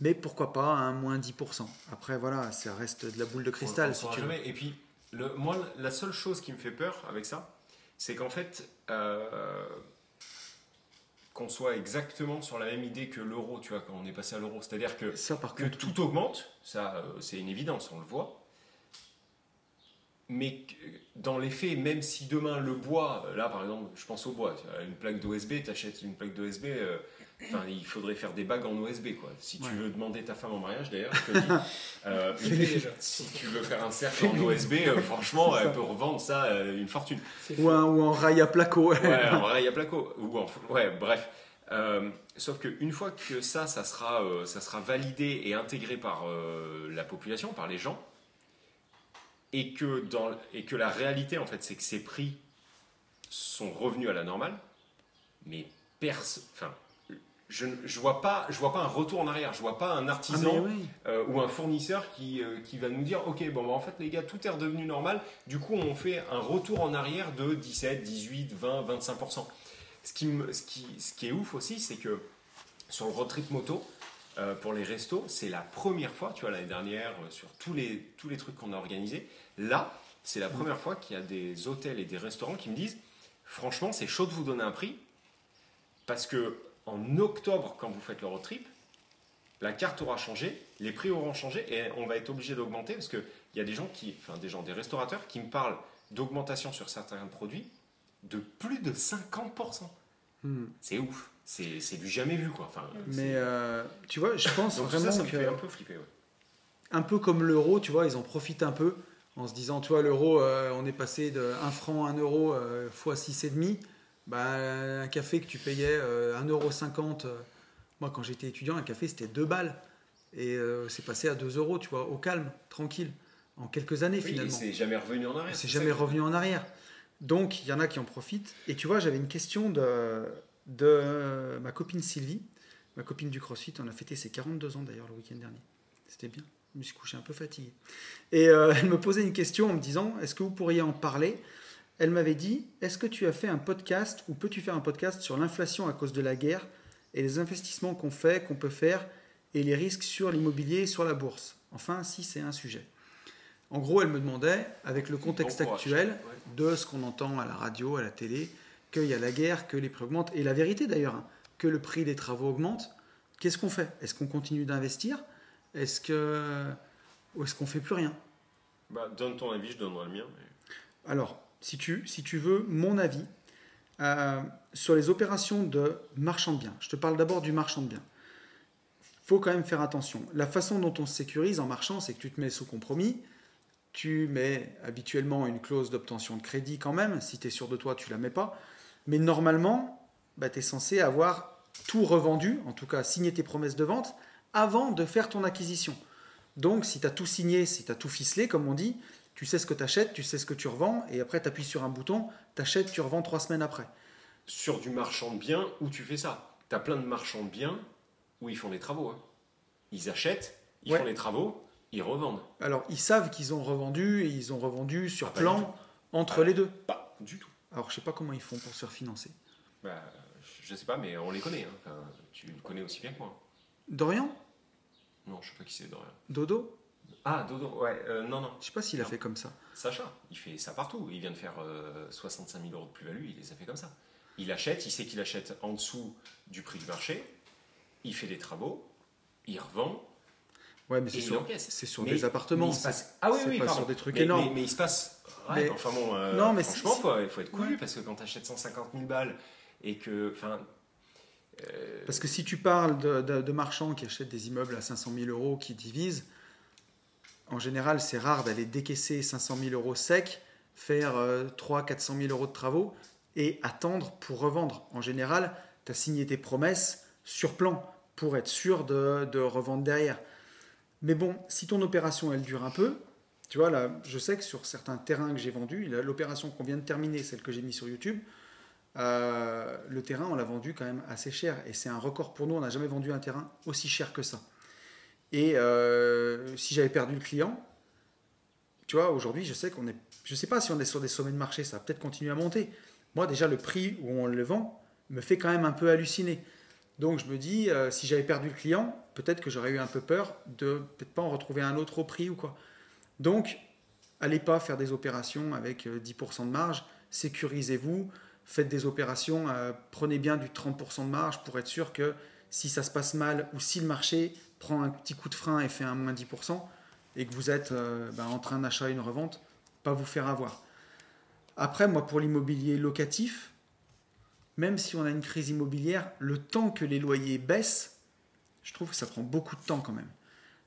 Speaker 1: Mais pourquoi pas un moins 10% Après, voilà, ça reste de la boule de cristal.
Speaker 2: on
Speaker 1: si
Speaker 2: saura
Speaker 1: tu veux.
Speaker 2: jamais. Et puis, le, moi, la seule chose qui me fait peur avec ça, c'est qu'en fait, euh, qu'on soit exactement sur la même idée que l'euro, tu vois, quand on est passé à l'euro. C'est-à-dire que
Speaker 1: Ça, par
Speaker 2: que
Speaker 1: contre,
Speaker 2: tout augmente, ça euh, c'est une évidence, on le voit. Mais dans les faits, même si demain le bois, là par exemple, je pense au bois, une plaque d'OSB, tu achètes une plaque d'OSB, euh, enfin, il faudrait faire des bagues en OSB quoi. Si tu
Speaker 1: Ouais.
Speaker 2: veux demander ta femme en mariage d'ailleurs, je te dis, euh, si tu veux faire un cercle en OSB, euh, franchement, elle peut revendre ça euh, une fortune.
Speaker 1: Ou, un, ou en rail à placo.
Speaker 2: Ouais, en vrai, il y a placo. Ou en- ouais, bref. Euh, sauf qu'une fois que ça, ça sera, euh, ça sera validé et intégré par euh, la population, par les gens, et que, dans, et que la réalité, en fait, c'est que ces prix sont revenus à la normale, mais perso, enfin, je ne je vois, pas, je vois pas un retour en arrière, je vois pas un
Speaker 1: Ah,
Speaker 2: artisan
Speaker 1: oui.
Speaker 2: euh, ou un fournisseur qui, euh, qui va nous dire ok bon bah, en fait les gars tout est redevenu normal. Du coup on fait un retour en arrière de 17 18 20 25% ce qui, me- ce qui, ce qui est ouf aussi c'est que sur le road trip moto euh, pour les restos c'est la première fois tu vois l'année dernière sur tous les, tous les trucs qu'on a organisés là c'est la première fois qu'il y a des hôtels et des restaurants qui me disent franchement c'est chaud de vous donner un prix parce que en octobre quand vous faites le road trip la carte aura changé, les prix auront changé et on va être obligé d'augmenter parce qu'il y a des gens qui, enfin des gens, des restaurateurs qui me parlent d'augmentation sur certains produits de plus de 50%.
Speaker 1: Hmm.
Speaker 2: C'est ouf, c'est c'est du jamais vu quoi. Enfin,
Speaker 1: Mais euh, tu vois, je pense
Speaker 2: donc
Speaker 1: vraiment
Speaker 2: ça, ça me
Speaker 1: que.
Speaker 2: fait un peu flipper. ouais.
Speaker 1: un peu comme l'euro, tu vois, ils en profitent un peu en se disant, tu vois, l'euro, euh, on est passé de 1 franc, 1 euro euh, fois 6,5. Bah, un café que tu payais euh, 1,50 euro, moi quand j'étais étudiant, un café c'était 2 balles. Et euh, c'est passé à 2 euros, tu vois, au calme, tranquille, en quelques années
Speaker 2: Oui, et
Speaker 1: finalement.
Speaker 2: c'est jamais revenu en arrière.
Speaker 1: C'est jamais revenu en arrière. Donc, il y en a qui en profitent. Et tu vois, j'avais une question de, de ma copine Sylvie, ma copine du CrossFit. On a fêté ses 42 ans d'ailleurs le week-end dernier. C'était bien. Je me suis couché un peu fatigué. Et euh, elle me posait une question en me disant Est-ce que vous pourriez en parler Elle m'avait dit Est-ce que tu as fait un podcast ou peux-tu faire un podcast sur l'inflation à cause de la guerre et les investissements qu'on fait, qu'on peut faire et les risques sur l'immobilier et sur la bourse? Enfin, si c'est un sujet. En gros, elle me demandait, avec le contexte
Speaker 2: Bon
Speaker 1: actuel, de ce qu'on entend à la radio, à la télé, qu'il y a la guerre, que les prix augmentent, et la vérité d'ailleurs, hein, que le prix des travaux augmente, qu'est-ce qu'on fait? Est-ce qu'on continue d'investir? Est-ce que ou est-ce qu'on fait plus rien?
Speaker 2: Bah, donne ton avis, je donnerai le mien. mais-
Speaker 1: Alors, si tu, si tu veux mon avis euh, sur les opérations de marchand de biens, je te parle d'abord du marchand de biens. faut quand même faire attention. La façon dont on se sécurise en marchand, c'est que tu te mets sous compromis, tu mets habituellement une clause d'obtention de crédit quand même, si tu es sûr de toi, tu la mets pas. Mais normalement, bah, tu es censé avoir tout revendu, en tout cas signer tes promesses de vente, avant de faire ton acquisition. Donc, si tu as tout signé, si tu as tout ficelé, comme on dit, tu sais ce que tu achètes, tu sais ce que tu revends, et après tu appuies sur un bouton, tu achètes, tu revends trois semaines après.
Speaker 2: Sur du marchand de biens où tu fais ça. Tu as plein de marchands de biens où ils font les travaux. hein. Ils achètent, ils
Speaker 1: Ouais.
Speaker 2: font les travaux, ils revendent.
Speaker 1: Alors, ils savent qu'ils ont revendu, et ils ont revendu sur
Speaker 2: Ah,
Speaker 1: plan entre
Speaker 2: Ah.
Speaker 1: les deux.
Speaker 2: Pas du tout.
Speaker 1: Alors, je sais pas comment ils font pour se refinancer.
Speaker 2: Bah, je sais pas, mais on les connaît. hein. Enfin, tu le connais aussi bien que moi.
Speaker 1: Dorian?
Speaker 2: Non, je sais pas qui c'est, Dorian.
Speaker 1: Dodo?
Speaker 2: Ah, Dodo, ouais, euh, non, non.
Speaker 1: Je sais pas s'il a fait comme ça.
Speaker 2: Sacha, il fait ça partout. Il vient de faire euh, 65 000 euros de plus-value, il les a fait comme ça. Il achète, il sait qu'il achète en dessous du prix du marché, il fait des travaux, il revend,
Speaker 1: Ouais, mais c'est sur,
Speaker 2: encaisse.
Speaker 1: c'est sur
Speaker 2: Mais-
Speaker 1: des appartements.
Speaker 2: passe- Ah oui,
Speaker 1: c'est
Speaker 2: oui,
Speaker 1: pas
Speaker 2: pardon.
Speaker 1: sur des trucs
Speaker 2: mais,
Speaker 1: énormes.
Speaker 2: Mais, mais il se passe. Ouais,
Speaker 1: Mais-
Speaker 2: enfin bon, euh,
Speaker 1: Non, mais
Speaker 2: franchement,
Speaker 1: c'est-
Speaker 2: faut, il faut être
Speaker 1: Ouais.
Speaker 2: parce que quand tu achètes 150 000 balles et que. Enfin. euh,
Speaker 1: Parce que si tu parles de, de- de marchands qui achètent des immeubles à 500 000 euros, qui divisent, en général, c'est rare d'aller décaisser 500 000 euros secs, faire 300 400 000 euros de travaux et attendre pour revendre. En général, tu as signé tes promesses sur plan pour être sûr de, revendre derrière. Mais bon, si ton opération, elle dure un peu, tu vois, je sais que sur certains terrains que j'ai vendus, l'opération qu'on vient de terminer, celle que j'ai mise sur YouTube, euh, le terrain, on l'a vendu quand même assez cher. Et c'est un record pour nous. On n'a jamais vendu un terrain aussi cher que ça. Et euh, si j'avais perdu le client, tu vois, aujourd'hui, je sais qu'on est. Je sais pas si on est sur des sommets de marché, ça va peut-être continuer à monter. Moi, déjà, le prix où on le vend me fait quand même un peu halluciner. Donc, je me dis, euh, si j'avais perdu le client, peut-être que j'aurais eu un peu peur de peut-être pas en retrouver un autre au prix ou quoi. Donc, allez pas faire des opérations avec euh, 10% de marge, sécurisez-vous, faites des opérations, euh, prenez bien du 30% de marge pour être sûr que si ça se passe mal ou si le marché prend un petit coup de frein et fait un moins 10% et que vous êtes euh, ben, en train d'achat une revente, pas vous faire avoir. Après, moi, pour l'immobilier locatif, même si on a une crise immobilière, le temps que les loyers baissent, je trouve que ça prend beaucoup de temps quand même.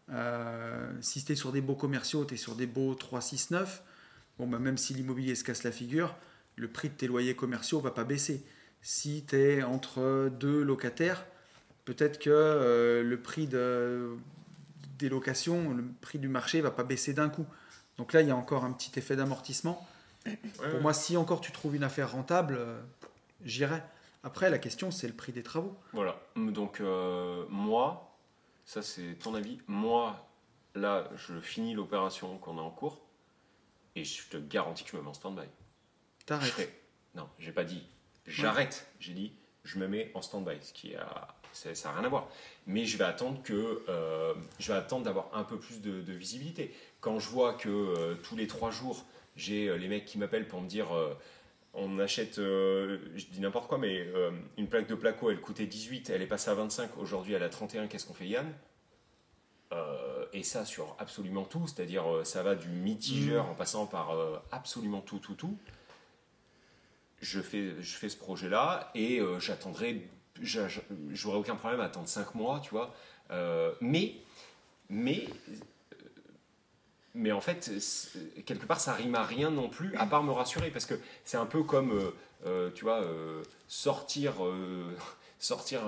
Speaker 1: Euh, si tu es sur des beaux commerciaux, tu es sur des beaux 3, 6, 9, bon, bah, même si l'immobilier se casse la figure, le prix de tes loyers commerciaux va pas baisser. Si tu es entre deux locataires, peut-être que euh, le prix de, des locations, le prix du marché va pas baisser d'un coup. Donc là, il y a encore un petit effet d'amortissement.
Speaker 2: ouais,
Speaker 1: Pour
Speaker 2: ouais.
Speaker 1: moi, si encore tu trouves une affaire rentable, euh, j'irai. Après, la question, c'est le prix des travaux.
Speaker 2: Voilà. Donc, euh, moi, ça c'est ton avis. Moi, là, je finis l'opération qu'on a en cours et je te garantis que je me mets en stand-by.
Speaker 1: T'arrêtes.
Speaker 2: Non, j'ai pas dit j'arrête. J'ai dit je me mets en stand-by, ce qui a ça n'a rien à voir. Mais je vais attendre que euh, je vais attendre d'avoir un peu plus de, de visibilité. Quand je vois que euh, tous les trois jours j'ai euh, les mecs qui m'appellent pour me dire euh, on achète, je dis n'importe quoi, mais une plaque de placo elle coûtait 18, elle est passée à 25, aujourd'hui elle à 31, qu'est-ce qu'on fait Yann? Et ça sur absolument tout, c'est-à-dire ça va du mitigeur en passant par absolument tout, tout, tout. Je fais, je fais ce projet-là et j'attendrai, j'a- j'a- j'aurai aucun problème à attendre 5 mois, tu vois. Euh, mais, mais, mais en fait, quelque part, ça rime à rien non plus, à part me rassurer, parce que c'est un peu comme, euh, euh, tu vois, sortir, sortir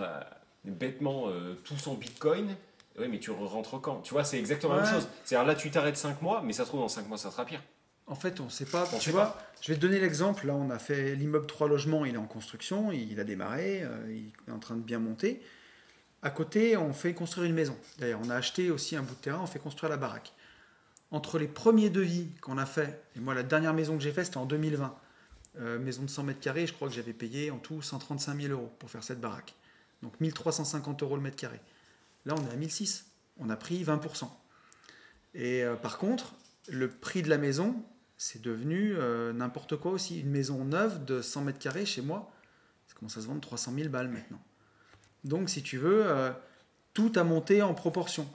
Speaker 2: bêtement tout son bitcoin. Oui, mais tu rentres quand? Tu vois, c'est exactement la même chose. C'est-à-dire là, tu t'arrêtes 5 mois, mais ça se trouve, dans 5 mois, ça sera pire.
Speaker 1: En fait, on ne sait pas.
Speaker 2: On
Speaker 1: tu
Speaker 2: sait
Speaker 1: vois, je vais te donner l'exemple. Là, on a fait l'immeuble 3 logements, il est en construction, il a démarré, euh, il est en train de bien monter. À côté, on fait construire une maison. D'ailleurs, on a acheté aussi un bout de terrain, on fait construire la baraque. Entre les premiers devis qu'on a fait, et moi, la dernière maison que j'ai faite, c'était en 2020. Euh, maison de 100 mètres carrés, je crois que j'avais payé en tout 135 000 euros pour faire cette baraque. Donc 1350 euros le mètre carré. Là, on est à 1006. On a pris 20%. Et euh, par contre, le prix de la maison, c'est devenu euh, n'importe quoi aussi. Une maison neuve de 100 mètres carrés chez moi, ça commence à se vendre 300 000 balles maintenant. Donc, si tu veux, euh, tout a monté en proportion.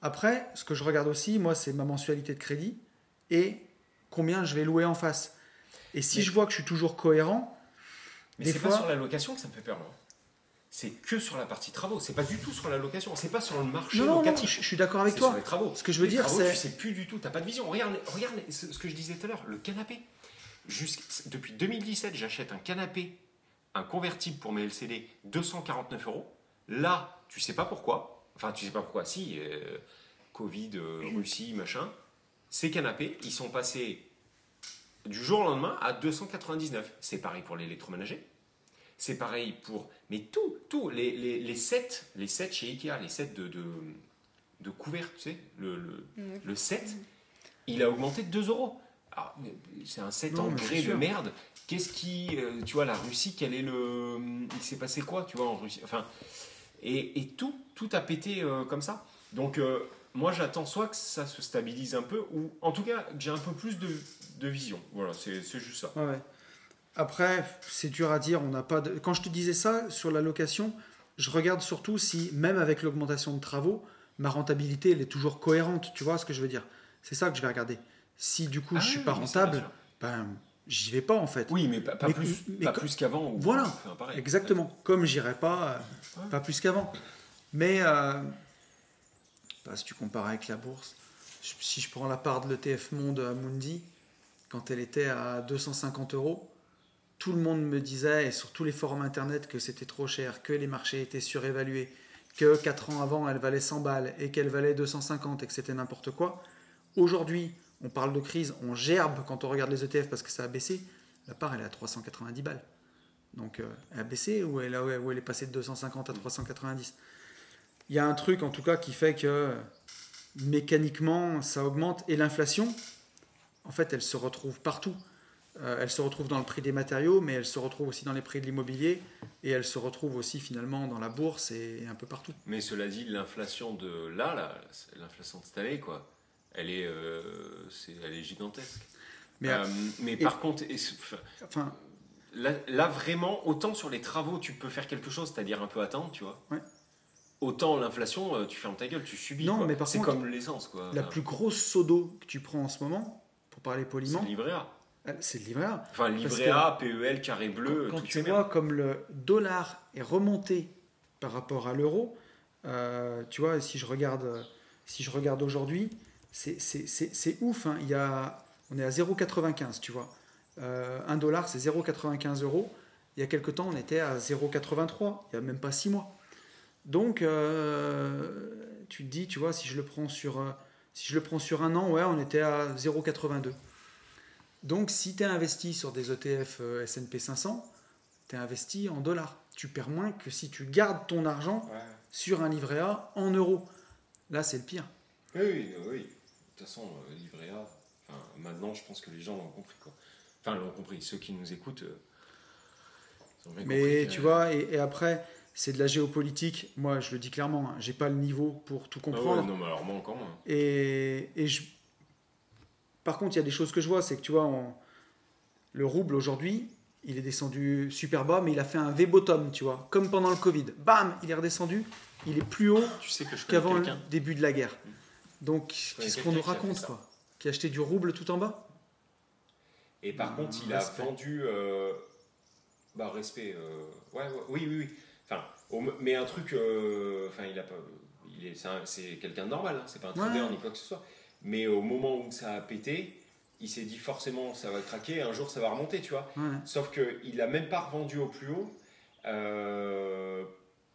Speaker 1: Après, ce que je regarde aussi, moi, c'est ma mensualité de crédit et combien je vais louer en face. Et si
Speaker 2: Mais-
Speaker 1: je vois que je suis toujours cohérent,
Speaker 2: Mais c'est
Speaker 1: fois-
Speaker 2: pas sur la location que ça me fait peur. moi. C'est que sur la partie travaux. C'est pas du tout sur la location. C'est pas sur le marché
Speaker 1: non, non, non,
Speaker 2: locatif.
Speaker 1: je, je suis d'accord avec toi.
Speaker 2: sur les travaux.
Speaker 1: Ce que je veux
Speaker 2: Les
Speaker 1: dire, c'est-
Speaker 2: Tu sais plus du tout. T'as pas de vision. Regarde, regarde ce ce que je disais tout à l'heure. Le canapé. Jusqu'- depuis 2017, j'achète un canapé, un convertible pour mes LCD, 249 euros. Là, tu sais pas pourquoi. Enfin, tu sais pas pourquoi. Si, euh, Covid, euh, Russie, machin. Ces canapés, ils sont passés du jour au lendemain à 299. C'est pareil pour l'électroménager. C'est pareil pour. Mais tout, tout. Les, les, les sets, les sets chez Ikea, les sets de, de, de couverts, tu sais, le, le,
Speaker 4: Oui.
Speaker 2: le set, il a augmenté de 2 euros. Mais C'est un set
Speaker 1: Non,
Speaker 2: en grès de merde. Qu'est-ce qui. euh, tu vois, la Russie, quel est le. Il s'est passé quoi, tu vois, en Russie? Enfin. Et, et tout, tout a pété euh, comme ça. Donc, euh, moi, j'attends soit que ça se stabilise un peu, ou en tout cas, que j'ai un peu plus de, de vision. Voilà, c'est c'est juste ça.
Speaker 1: Ouais. Après, c'est dur à dire. On n'a pas. De... Quand je te disais ça sur la location, je regarde surtout si, même avec l'augmentation de travaux, ma rentabilité elle est toujours cohérente. Tu vois ce que je veux dire? C'est ça que je vais regarder. Si du coup
Speaker 2: Ah
Speaker 1: je suis
Speaker 2: oui,
Speaker 1: pas rentable, ben j'y vais pas en fait.
Speaker 2: Oui, mais pas, pas
Speaker 1: Mais-
Speaker 2: plus,
Speaker 1: mais
Speaker 2: pas plus qu'avant.
Speaker 1: Voilà.
Speaker 2: enfin.
Speaker 1: Exactement. Comme j'irai pas, euh,
Speaker 2: Ouais.
Speaker 1: pas plus qu'avant. Mais euh, bah, si tu compares avec la bourse, si je prends la part de l'ETF Monde à Mundi, quand elle était à 250 euros, tout le monde me disait, et sur tous les forums internet, que c'était trop cher, que les marchés étaient surévalués, que 4 ans avant elle valait 100 balles et qu'elle valait 250 et que c'était n'importe quoi. Aujourd'hui, on parle de crise, on gerbe quand on regarde les ETF parce que ça a baissé. La part, elle est à 390 balles. Donc, euh, elle a baissé ou elle, a- ou elle est passée de 250 à 390 Il y a un truc, en tout cas, qui fait que mécaniquement, ça augmente. Et l'inflation, en fait, elle se retrouve partout. Euh, elle se retrouve dans le prix des matériaux, mais elle se retrouve aussi dans les prix de l'immobilier. Et elle se retrouve aussi, finalement, dans la bourse et un peu partout.
Speaker 2: Mais cela dit, l'inflation de là, là c'est l'inflation de cette année, quoi, elle est, euh, c'est- elle est gigantesque.
Speaker 1: Mais,
Speaker 2: Euh, mais
Speaker 1: et-
Speaker 2: par contre, et-
Speaker 1: enfin,
Speaker 2: là, là, vraiment, autant sur les travaux, tu peux faire quelque chose, c'est-à-dire un peu attendre, tu vois.
Speaker 1: Ouais.
Speaker 2: Autant l'inflation, euh, tu fermes ta gueule, tu subis.
Speaker 1: Non,
Speaker 2: quoi.
Speaker 1: mais par
Speaker 2: c'est
Speaker 1: contre,
Speaker 2: comme l'essence, quoi.
Speaker 1: la
Speaker 2: Enfin,
Speaker 1: plus grosse sodo que tu prends en ce moment, pour parler
Speaker 2: c'est
Speaker 1: poliment, elle- c'est le livret A.
Speaker 2: Enfin, livret A, PEL, carré bleu,
Speaker 1: quand
Speaker 2: toutes
Speaker 1: tu vois comme le dollar est remonté par rapport à l'euro, euh, tu vois, si je regarde, si je regarde aujourd'hui, c'est- ouf. hein. Il y a, on est à 0,95, tu vois. Euh, un dollar, c'est 0,95 euros. Il y a quelque temps, on était à 0,83. Il n'y a même pas six mois. Donc, euh, tu te dis, tu vois, si je le prends sur, si je le prends sur un an, ouais, on était à 0,82. Donc, si tu es investi sur des ETF S&P 500, tu es investi en dollars. Tu perds moins que si tu gardes ton argent sur un livret A en euros. Là, c'est le pire.
Speaker 2: Oui, oui, oui. De toute façon, euh, livret A, enfin, maintenant, je pense que les gens l'ont compris, quoi. Enfin, l'ont compris. Ceux qui nous écoutent, euh, ils ont bien
Speaker 1: Mais
Speaker 2: compris
Speaker 1: tu vois, et, et après, c'est de la géopolitique. Moi, je le dis clairement, hein, j'ai pas le niveau pour tout
Speaker 2: Ah ouais,
Speaker 1: comprendre.
Speaker 2: non, mais alors moi encore moins.
Speaker 1: Et, et je... Par contre, il y a des choses que je vois, c'est que tu vois, on- le rouble aujourd'hui, il est descendu super bas, mais il a fait un V-bottom, tu vois, comme pendant le Covid. Bam, il est redescendu, il est plus haut
Speaker 2: Tu sais
Speaker 1: qu'avant le début de la guerre. Donc,
Speaker 2: connais
Speaker 1: qu'est-ce qu'on nous raconte, quoi? Qui a acheté du rouble tout en bas?
Speaker 2: Et par contre, il a
Speaker 1: respect.
Speaker 2: vendu. euh, bah, respect. euh, ouais, ouais, oui, oui, oui. Enfin, au- mais un truc. euh, Enfin, il a pas. il est- c'est un- C'est quelqu'un de normal, hein, c'est pas un trader
Speaker 1: Ouais.
Speaker 2: ni quoi que ce soit. Mais au moment où ça a pété, il s'est dit forcément ça va craquer, un jour ça va remonter, tu vois.
Speaker 1: Ouais.
Speaker 2: Sauf qu'il n'a même pas revendu au plus haut euh,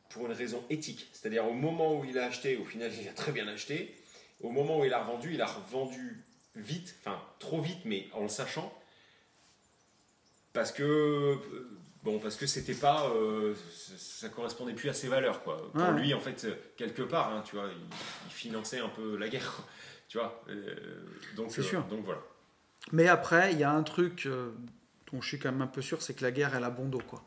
Speaker 2: pour une raison éthique. C'est-à-dire au moment où il a acheté, au final il a très bien acheté, au moment où il a revendu, il a revendu vite, enfin trop vite, mais en le sachant, parce que euh, bon, parce que c'était pas, euh, ça correspondait plus à ses valeurs, quoi. Pour
Speaker 1: Ouais.
Speaker 2: lui, en fait, quelque part, hein, tu vois, il, il finançait un peu la guerre. Tu vois. euh, donc,
Speaker 1: C'est sûr.
Speaker 2: donc voilà.
Speaker 1: Mais après, il y a un truc euh, dont je suis quand même un peu sûr, c'est que la guerre, elle a bon dos, quoi.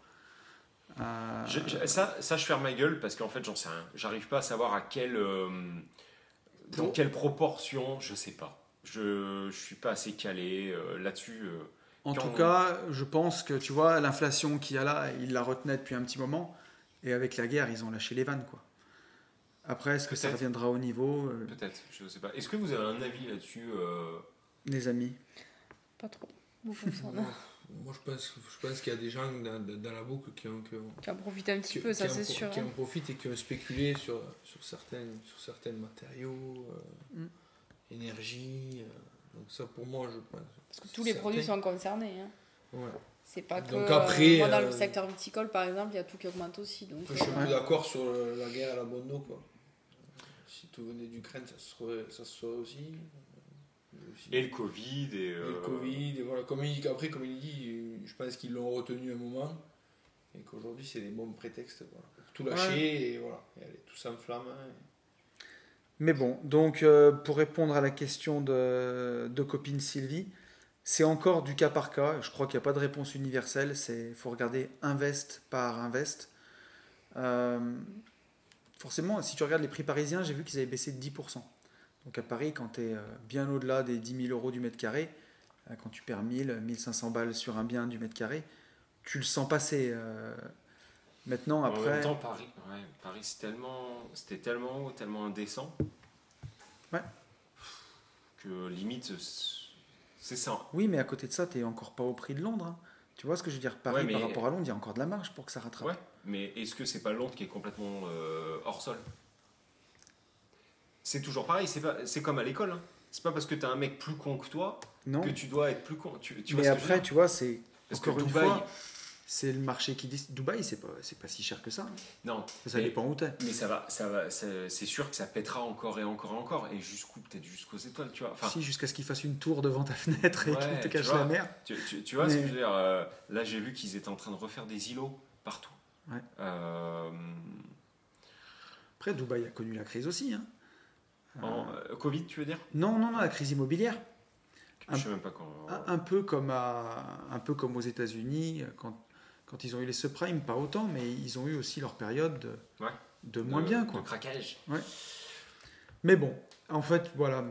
Speaker 1: Euh,
Speaker 2: Je- je- ça, ça, je ferme ma gueule parce qu'en fait, j'en sais rien. J'arrive pas à savoir à quelle, euh, dans quelle proportion, je sais pas. Je, je suis pas assez calé euh, là-dessus. euh.
Speaker 1: En tout
Speaker 2: on-
Speaker 1: cas, je pense que tu vois, l'inflation qu'il y a là, ils la retenaient depuis un petit moment. Et avec la guerre, ils ont lâché les vannes. Quoi. Après, est-ce que ça reviendra au niveau euh,
Speaker 2: Peut-être, je sais pas. Est-ce que vous avez un avis là-dessus euh,
Speaker 1: Les amis?
Speaker 4: Pas trop.
Speaker 3: Moi, je pense, je pense qu'il y a des gens dans, dans la boucle qui ont, qui ont-
Speaker 4: Qui en profite un petit
Speaker 3: qui-
Speaker 4: peu, ça c'est sûr.
Speaker 3: Qui
Speaker 4: hein.
Speaker 3: en profitent et qui ont spéculé sur, sur, certaines, sur certains matériaux, euh,
Speaker 1: Mm.
Speaker 3: énergie. euh, donc ça, pour moi, je pense.
Speaker 4: Parce que tous les produits
Speaker 3: Certains-
Speaker 4: sont concernés. hein.
Speaker 3: Ouais.
Speaker 4: C'est pas que.
Speaker 3: Donc après,
Speaker 4: euh, moi, dans le secteur viticole, par exemple, il y a tout qui augmente aussi. Donc,
Speaker 3: je suis
Speaker 4: euh,
Speaker 3: peu d'accord sur le- la guerre à la bonne eau. Quoi. Si tout venait d'Ukraine, ça se serait, ça se saurait aussi. Euh, aussi.
Speaker 2: Et le Covid et.
Speaker 3: Et
Speaker 2: euh,
Speaker 3: le Covid, et voilà. Comme il, après, comme il dit, je pense qu'ils l'ont retenu un moment et qu'aujourd'hui, c'est des bons prétextes voilà, pour tout lâcher et voilà. Et allez, tout s'enflamme. hein.
Speaker 1: Mais bon, donc euh, pour répondre à la question de, de copine Sylvie, c'est encore du cas par cas. Je crois qu'il n'y a pas de réponse universelle. Il faut regarder invest par invest. Euh, forcément, si tu regardes les prix parisiens, j'ai vu qu'ils avaient baissé de 10%. Donc à Paris, quand tu es bien au-delà des 10 000 euros du mètre carré, euh, quand tu perds 1000, 1500 balles sur un bien du mètre carré, tu le sens passer. euh. Maintenant,
Speaker 2: En
Speaker 1: après.
Speaker 2: même temps, Paris, ouais, Paris c'est tellement, c'était tellement haut, tellement indécent.
Speaker 1: Ouais.
Speaker 2: Que limite, c'est ça.
Speaker 1: Oui, mais à côté de ça, tu n'es encore pas au prix de Londres. hein. Tu vois ce que je veux dire? Paris
Speaker 2: Ouais, mais-
Speaker 1: par rapport à Londres, il y a encore de la marge pour que ça rattrape.
Speaker 2: Ouais, mais est-ce que c'est pas Londres qui est complètement euh, hors sol? C'est toujours pareil, c'est comme à l'école. hein. C'est pas parce que t'as un mec plus con que toi
Speaker 1: Non
Speaker 2: que tu dois être plus con. Tu, tu vois
Speaker 1: Mais après, tu vois, c'est
Speaker 2: Parce que Dubaï,
Speaker 1: fois, c'est le marché qui dit. Dubaï, c'est pas, pas si cher que ça. hein.
Speaker 2: non,
Speaker 1: Ça
Speaker 2: mais-
Speaker 1: dépend où t'es.
Speaker 2: Mais ça va, ça va, c'est sûr que ça pètera encore et encore et encore, et jusqu'où peut-être jusqu'aux étoiles, tu vois. Enfin,
Speaker 1: si, jusqu'à ce qu'il fasse une tour devant ta fenêtre et
Speaker 2: Ouais,
Speaker 1: qu'il te
Speaker 2: tu
Speaker 1: cache
Speaker 2: vois.
Speaker 1: la mer.
Speaker 2: tu, tu- tu vois ce que je veux dire euh, Là, j'ai vu qu'ils étaient en train de refaire des îlots partout.
Speaker 1: Ouais.
Speaker 2: Euh,
Speaker 1: Après, Dubaï a connu la crise aussi. hein.
Speaker 2: en, euh, Covid, tu veux dire?
Speaker 1: Non, non, non, la crise immobilière.
Speaker 2: Je sais même pas quand.
Speaker 1: Un, un peu comme à, un peu comme aux États-Unis, quand, quand ils ont eu les subprimes, pas autant, mais ils ont eu aussi leur période de,
Speaker 2: Ouais.
Speaker 1: de moins
Speaker 2: de-
Speaker 1: bien. Quoi.
Speaker 2: De craquage.
Speaker 1: Mais bon, en fait, voilà,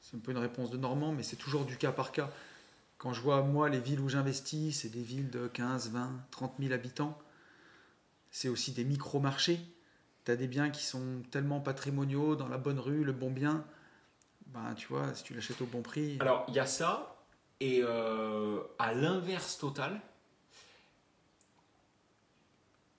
Speaker 1: c'est un peu une réponse de Normand, mais c'est toujours du cas par cas. Quand je vois, moi, les villes où j'investis, c'est des villes de 15, 20, 30 000 habitants. C'est aussi des micro-marchés. Tu as des biens qui sont tellement patrimoniaux, dans la bonne rue, le bon bien. Ben, tu vois, si tu l'achètes au bon prix.
Speaker 2: Alors, il y a ça, et euh, à l'inverse total,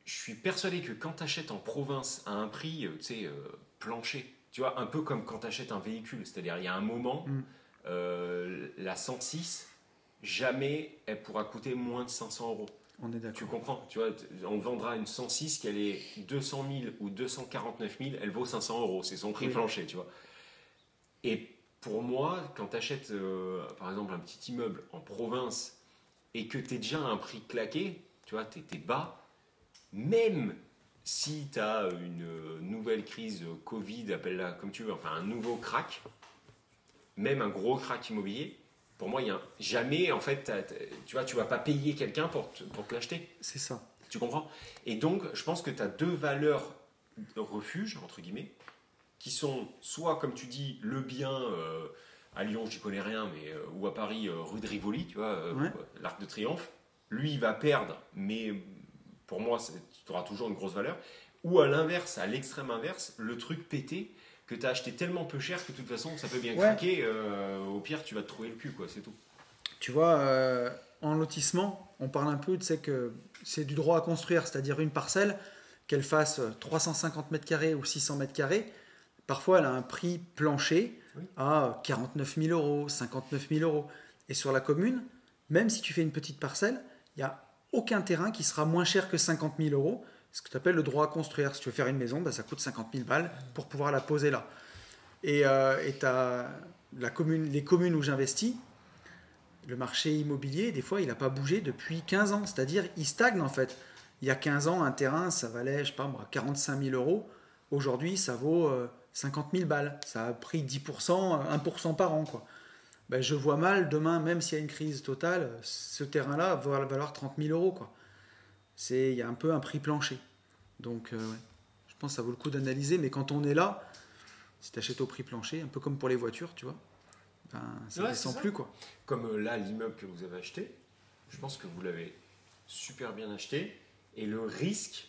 Speaker 2: je suis persuadé que quand tu achètes en province à un prix, euh, tu sais, euh, plancher, tu vois, un peu comme quand tu achètes un véhicule, c'est-à-dire il y a un moment,
Speaker 1: Mm.
Speaker 2: euh, la 106, jamais elle pourra coûter moins de 500 euros.
Speaker 1: On est
Speaker 2: Tu
Speaker 1: d'accord.
Speaker 2: comprends Tu vois, on vendra une 106 qu'elle est 200 000 ou 249 000, elle vaut 500 euros. C'est son prix
Speaker 1: Oui.
Speaker 2: plancher, tu vois. Et pour moi, quand tu achètes, par exemple, un petit immeuble en province et que tu es déjà à un prix claqué, tu vois, tu es, bas, même si tu as une euh, nouvelle crise euh, Covid, appelle-la comme tu veux, enfin un nouveau crack, même un gros crack immobilier, pour moi, il y a un- jamais, en fait, tu vois, tu vas pas payer quelqu'un pour, te- pour te l'acheter.
Speaker 1: C'est ça.
Speaker 2: Tu comprends? Et donc, je pense que tu as deux valeurs de refuge, entre guillemets, qui sont soit, comme tu dis, le bien, euh, à Lyon, j'y connais rien, mais, euh, ou à Paris, euh, rue de Rivoli, tu vois,
Speaker 1: Ouais.
Speaker 2: l'Arc de Triomphe. Lui, il va perdre, mais pour moi, tu auras toujours une grosse valeur. Ou à l'inverse, à l'extrême inverse, le truc pété que tu as acheté tellement peu cher que de toute façon, ça peut bien
Speaker 1: Ouais.
Speaker 2: craquer. euh, au pire, tu vas te trouver le cul, quoi, c'est tout.
Speaker 1: Tu vois, euh, en lotissement, on parle un peu, tu sais que c'est du droit à construire, c'est-à-dire une parcelle, qu'elle fasse 350 mètres carrés ou 600 mètres carrés, parfois elle a un prix plancher
Speaker 2: Oui.
Speaker 1: à 49 000 euros, 59 000 euros. Et sur la commune, même si tu fais une petite parcelle, il n'y a aucun terrain qui sera moins cher que 50 000 euros, ce que tu appelles le droit à construire. Si tu veux faire une maison, bah, ça coûte 50 000 balles pour pouvoir la poser là. Et, euh, la commune, les communes où j'investis, le marché immobilier, des fois, il n'a pas bougé depuis 15 ans. C'est-à-dire, il stagne en fait. Il y a 15 ans, un terrain, ça valait, je sais pas moi, 45 000 euros. Aujourd'hui, ça vaut euh, 50 000 balles. Ça a pris 10%, 1% par an. Quoi. Ben, je vois mal demain, même s'il y a une crise totale, ce terrain-là va valoir 30 000 euros. Quoi. C'est, il y a un peu un prix plancher. Donc, euh, ouais. je pense que ça vaut le coup d'analyser. Mais quand on est là, si tu achètes au prix plancher, un peu comme pour les voitures, tu vois, Enfin, ça
Speaker 2: Ouais,
Speaker 1: descend plus quoi.
Speaker 2: Comme euh, là, l'immeuble que vous avez acheté, je pense que vous l'avez super bien acheté et le risque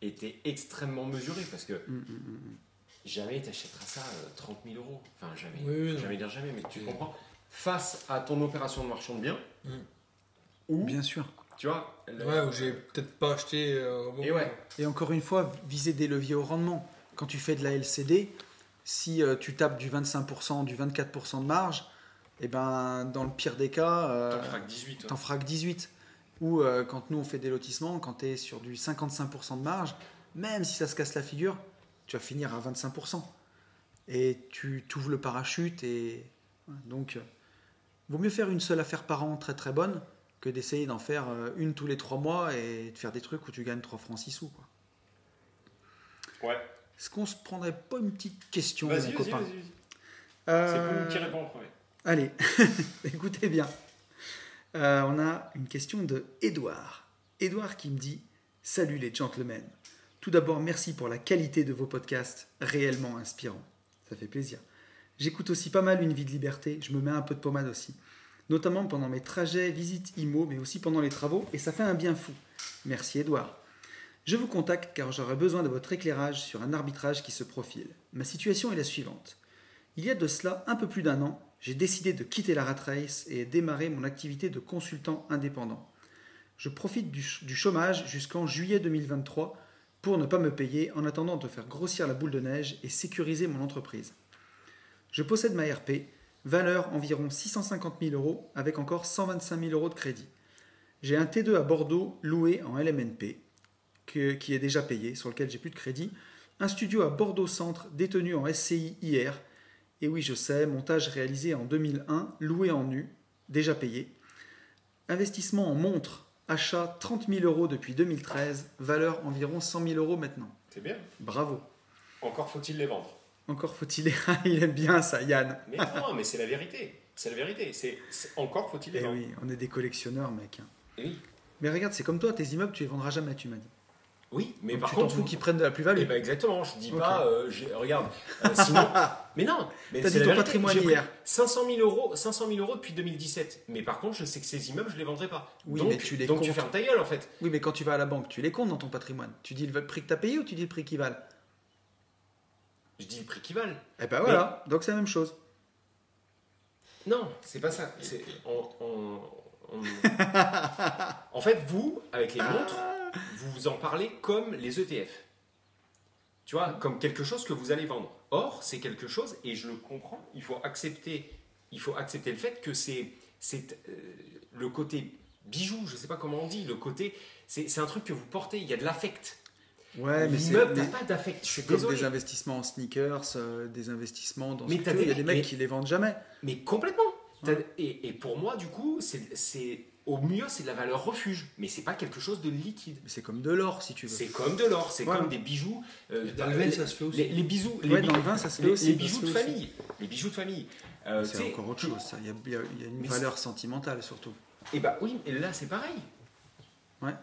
Speaker 2: était extrêmement mesuré parce que
Speaker 1: Mm, mm, mm, mm.
Speaker 2: jamais tu achèteras ça euh, 30 000 euros. Enfin, jamais.
Speaker 3: Oui, oui, non.
Speaker 2: jamais dire jamais, mais tu comprends. Face à ton opération de marchand de biens,
Speaker 3: Mm.
Speaker 2: ou,
Speaker 1: Bien sûr.
Speaker 2: Tu vois, le-
Speaker 3: Ouais, où j'ai peut-être pas acheté euh, au bon
Speaker 2: Et ouais.
Speaker 3: moment.
Speaker 1: Et encore une fois, viser des leviers au rendement. Quand tu fais de la LCD, si euh, tu tapes du 25%, du 24% de marge, et ben dans le pire des cas, euh,
Speaker 2: t'en feras que 18.
Speaker 1: t'en
Speaker 2: ouais.
Speaker 1: feras que 18. Ou euh, quand nous on fait des lotissements, quand tu es sur du 55% de marge, même si ça se casse la figure, tu vas finir à 25%. Et tu t'ouvres le parachute et donc euh, vaut mieux faire une seule affaire par an très très bonne que d'essayer d'en faire euh, une tous les trois mois et de faire des trucs où tu gagnes 3 francs 6 sous. Quoi.
Speaker 2: Ouais.
Speaker 1: Est-ce qu'on se prendrait pas une petite question, mon copain
Speaker 2: vas-y. vas-y.
Speaker 1: Euh,
Speaker 2: C'est nous qui répond en premier.
Speaker 1: Allez, écoutez bien. Euh, on a une question de Edouard. Edouard qui me dit Salut les gentlemen. Tout d'abord, merci pour la qualité de vos podcasts, réellement inspirants. Ça fait plaisir. J'écoute aussi pas mal Une vie de liberté, je me mets un peu de pommade aussi. Notamment pendant mes trajets, visites IMO, mais aussi pendant les travaux, et ça fait un bien fou. Merci Edouard. Je vous contacte car j'aurais besoin de votre éclairage sur un arbitrage qui se profile. Ma situation est la suivante. Il y a de cela un peu plus d'un an, j'ai décidé de quitter la rat race et démarrer mon activité de consultant indépendant. Je profite du, ch- du chômage jusqu'en juillet 2023 pour ne pas me payer en attendant de faire grossir la boule de neige et sécuriser mon entreprise. Je possède ma RP, valeur environ 650 000 euros avec encore 125 000 euros de crédit. J'ai un T2 à Bordeaux loué en LMNP, que- qui est déjà payé, sur lequel j'ai plus de crédit, un studio à Bordeaux Centre détenu en SCI IR, et oui je sais, montage réalisé en 2001, loué en nu, déjà payé, investissement en montre, achat 30 000 euros depuis 2013, valeur environ 100 000 euros maintenant.
Speaker 2: C'est bien.
Speaker 1: Bravo.
Speaker 2: Encore faut-il les vendre.
Speaker 1: Encore faut-il... Il aime bien ça, Yann.
Speaker 2: Mais non, mais c'est la vérité. C'est la vérité. C'est encore faut-il les
Speaker 1: Eh oui, on est des collectionneurs, mec. hein.
Speaker 2: Eh oui.
Speaker 1: Mais regarde, c'est comme toi, tes immeubles, tu les vendras jamais, tu m'as dit.
Speaker 2: Oui, mais
Speaker 1: Donc
Speaker 2: par
Speaker 1: tu t'en
Speaker 2: contre,
Speaker 1: fous
Speaker 2: vous-
Speaker 1: qu'ils prennent de la plus-value.
Speaker 2: Eh ben exactement, je dis pas, euh, regarde, euh, sinon, mais non, mais
Speaker 1: T'as
Speaker 2: c'est
Speaker 1: dit ton patrimoine hier.
Speaker 2: 500 000 euros, 500 000 euros depuis 2017. Mais par contre, je sais que ces immeubles, je les vendrai pas.
Speaker 1: Oui,
Speaker 2: donc,
Speaker 1: mais tu les
Speaker 2: donc tu fermes ta gueule en fait.
Speaker 1: Oui, mais quand tu vas à la banque, tu les comptes dans ton patrimoine. Tu dis le prix que tu as payé ou tu dis le prix qu'ils valent?
Speaker 2: Je dis le prix qui valent.
Speaker 1: Eh ben voilà, donc c'est la même chose.
Speaker 2: Non, c'est pas ça. C'est on- on- on- en fait, vous, avec les montres, vous vous en parlez comme les ETF. Tu vois, comme quelque chose que vous allez vendre. Or, c'est quelque chose, et je le comprends, il faut accepter, il faut accepter le fait que c'est c'est, euh, le côté bijou, je sais pas comment on dit, le côté, c'est c'est un truc que vous portez, il y a de l'affect.
Speaker 1: Ouais, mais c'est
Speaker 2: t'as pas d'affect, je suis
Speaker 1: c'est comme
Speaker 2: désolé.
Speaker 1: des investissements en sneakers, euh, des investissements dans
Speaker 2: Mais
Speaker 1: ce veux.
Speaker 2: des
Speaker 1: Il y a des
Speaker 2: mecs- mais-
Speaker 1: qui les vendent jamais.
Speaker 2: Mais complètement. Et, et pour moi, du coup, c'est- au mieux, c'est de la valeur refuge, mais c'est pas quelque chose de liquide.
Speaker 1: Mais c'est comme de l'or, si tu veux.
Speaker 2: C'est comme de l'or, c'est comme des bijoux. euh,
Speaker 3: Dans le vin, ça se fait aussi.
Speaker 2: Les, les bijoux, les,
Speaker 1: Ouais,
Speaker 2: bi-
Speaker 1: dans le vin, ça se fait
Speaker 2: les-
Speaker 1: aussi,
Speaker 2: les
Speaker 1: ça
Speaker 2: bijoux de famille. Les bijoux de famille. Euh,
Speaker 1: C'est encore autre chose, ça. Il y a, il y a- il y a une
Speaker 2: Mais
Speaker 1: valeur sentimentale, surtout.
Speaker 2: Et bah oui, et là c'est pareil.
Speaker 1: Ouais.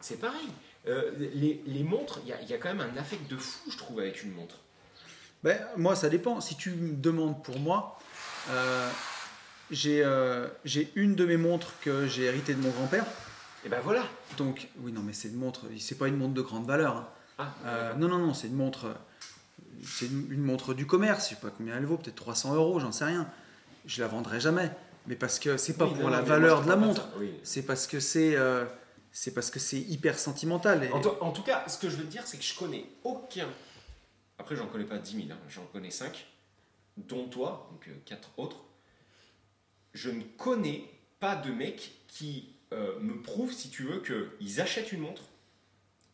Speaker 2: C'est pareil. Euh, les, les montres, il y, a- il y a quand même un affect de fou, je trouve, avec une montre.
Speaker 1: Ben, moi, ça dépend. Si tu me demandes pour moi, euh, j'ai euh, j'ai une de mes montres que j'ai héritée de mon grand-père.
Speaker 2: Et ben voilà.
Speaker 1: Donc, oui, non, mais c'est une montre, c'est pas une montre de grande valeur. hein.
Speaker 2: Ah,
Speaker 1: Euh, non, non, non, c'est une montre, c'est une, une montre du commerce. Je sais pas combien elle vaut, peut-être 300 euros, j'en sais rien. Je la vendrai jamais, mais parce que c'est pas
Speaker 2: Oui,
Speaker 1: pour
Speaker 2: non,
Speaker 1: la valeur de la montre.
Speaker 2: oui.
Speaker 1: C'est parce que c'est, c'est parce que c'est hyper sentimental. Et-
Speaker 2: En, to- en tout cas, ce que je veux te dire, c'est que je connais aucun. Après, j'en connais pas 10 000, hein, j'en connais 5, dont toi, donc 4 autres. Je ne connais pas de mec qui euh, me prouve, si tu veux, qu'ils achètent une montre,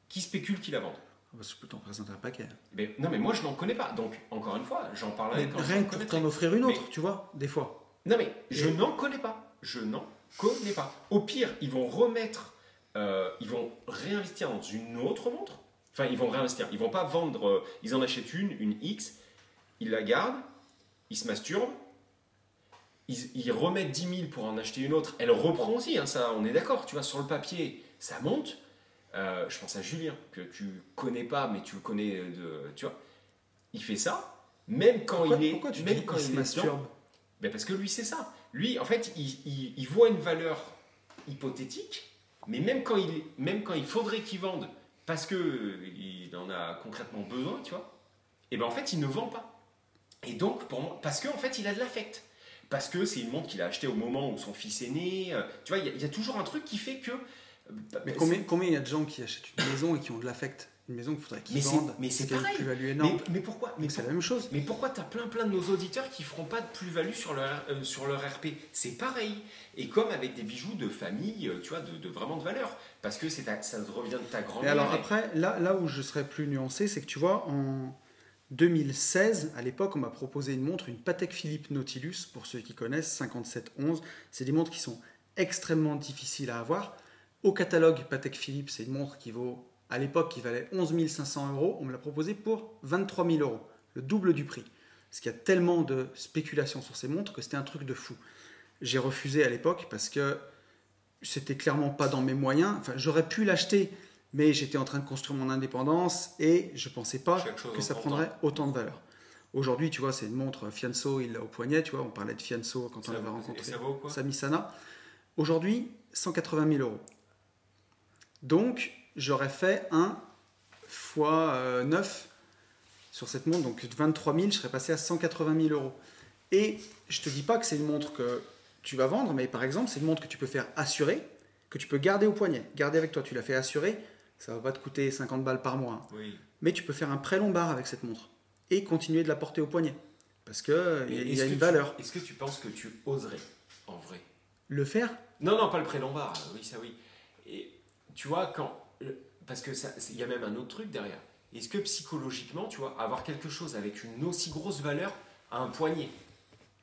Speaker 2: qui spéculent qu'ils la vendent.
Speaker 1: Oh, bah, je peux t'en présenter un paquet.
Speaker 2: Mais, non, mais moi, je n'en connais pas. Donc, encore une fois, j'en parlerai
Speaker 1: Mais
Speaker 2: quand
Speaker 1: rien que pour t'en offrir une
Speaker 2: Mais-
Speaker 1: autre, tu vois, des fois.
Speaker 2: Non, mais je n'en connais pas. Je n'en connais pas. Au pire, ils vont remettre, euh, ils vont réinvestir dans une autre montre. Enfin, ils vont réinvestir. Ils vont pas vendre. euh, ils en achètent une, une X, ils la gardent, ils se masturbent, ils, ils remettent 10 000 pour en acheter une autre. Elle reprend aussi, hein, ça, on est d'accord. Tu vois, sur le papier, ça monte. Euh, je pense à Julien, que tu connais pas, mais tu le connais de. Tu vois, il fait ça, même quand
Speaker 1: Pourquoi,
Speaker 2: il est.
Speaker 1: pourquoi tu
Speaker 2: même
Speaker 1: dis
Speaker 2: quand
Speaker 1: qu'il
Speaker 2: il
Speaker 1: se
Speaker 2: est dedans.
Speaker 1: masturbe?
Speaker 2: Ben parce que lui, c'est ça. Lui, en fait, il, il- il voit une valeur hypothétique, mais même quand il, même quand il faudrait qu'il vende parce que euh, il en a concrètement besoin, tu vois, et ben en fait, il ne vend pas. Et donc, pour moi, parce qu'en fait, il a de l'affect. Parce que c'est une montre qu'il a achetée au moment où son fils est né. euh, Tu vois, il y a- il y, a toujours un truc qui fait que. euh,
Speaker 1: Mais combien, combien il y a de gens qui achètent une maison et qui ont de l'affect? Une maison qu'il faudrait qu'ils vendent.
Speaker 2: mais c'est
Speaker 1: a une
Speaker 2: pareil.
Speaker 1: plus-value
Speaker 2: mais,
Speaker 1: énorme.
Speaker 2: mais pourquoi mais
Speaker 1: c'est
Speaker 2: pour-
Speaker 1: la même chose.
Speaker 2: Mais pourquoi t'as plein plein de nos auditeurs qui feront pas de plus-value sur leur, euh, sur leur RP C'est pareil. Et comme avec des bijoux de famille, euh, tu vois, de, de vraiment de valeur. Parce que c'est ta- ça revient de ta
Speaker 1: Et
Speaker 2: grand-mère.
Speaker 1: alors
Speaker 2: et-
Speaker 1: après, là, là où je serais plus nuancé, c'est que tu vois, en 2016, à l'époque, on m'a proposé une montre, une Patek Philippe Nautilus, pour ceux qui connaissent, 5711. C'est des montres qui sont extrêmement difficiles à avoir. Au catalogue, Patek Philippe, c'est une montre qui vaut, à l'époque, qui valait 11 500 euros. On me l'a proposé pour 23 000 euros, le double du prix. Parce qu'il y a tellement de spéculation sur ces montres que c'était un truc de fou. J'ai refusé à l'époque parce que c'était clairement pas dans mes moyens. Enfin, j'aurais pu l'acheter, mais j'étais en train de construire mon indépendance et je pensais pas que ça prendrait
Speaker 2: temps.
Speaker 1: autant de valeur. Aujourd'hui, tu vois, c'est une montre Fianso, il l'a au poignet, tu vois, on parlait de Fianso quand on l'avait rencontré.
Speaker 2: ça vaut quoi?
Speaker 1: Sami Sana. Aujourd'hui, 180 000 euros. Donc, j'aurais fait un fois euh, 9 sur cette montre, donc 23 000, je serais passé à 180 000 euros. Et je te dis pas que c'est une montre que tu vas vendre, mais par exemple, c'est une montre que tu peux faire assurer, que tu peux garder au poignet, garder avec toi. Tu l'as fait assurer, ça va pas te coûter 50 balles par mois, hein.
Speaker 2: Oui.
Speaker 1: mais tu peux faire un prêt lombard avec cette montre et continuer de la porter au poignet. Parce a,
Speaker 2: Mais
Speaker 1: il y a
Speaker 2: que
Speaker 1: une valeur.
Speaker 2: Est-ce que tu penses que tu oserais, en vrai?
Speaker 1: Le faire,
Speaker 2: Non, non, pas le prêt lombard. euh, Oui, ça oui. Et tu vois, quand. Le- Parce que il y a même un autre truc derrière. Est-ce que psychologiquement, tu vois, avoir quelque chose avec une aussi grosse valeur à un poignet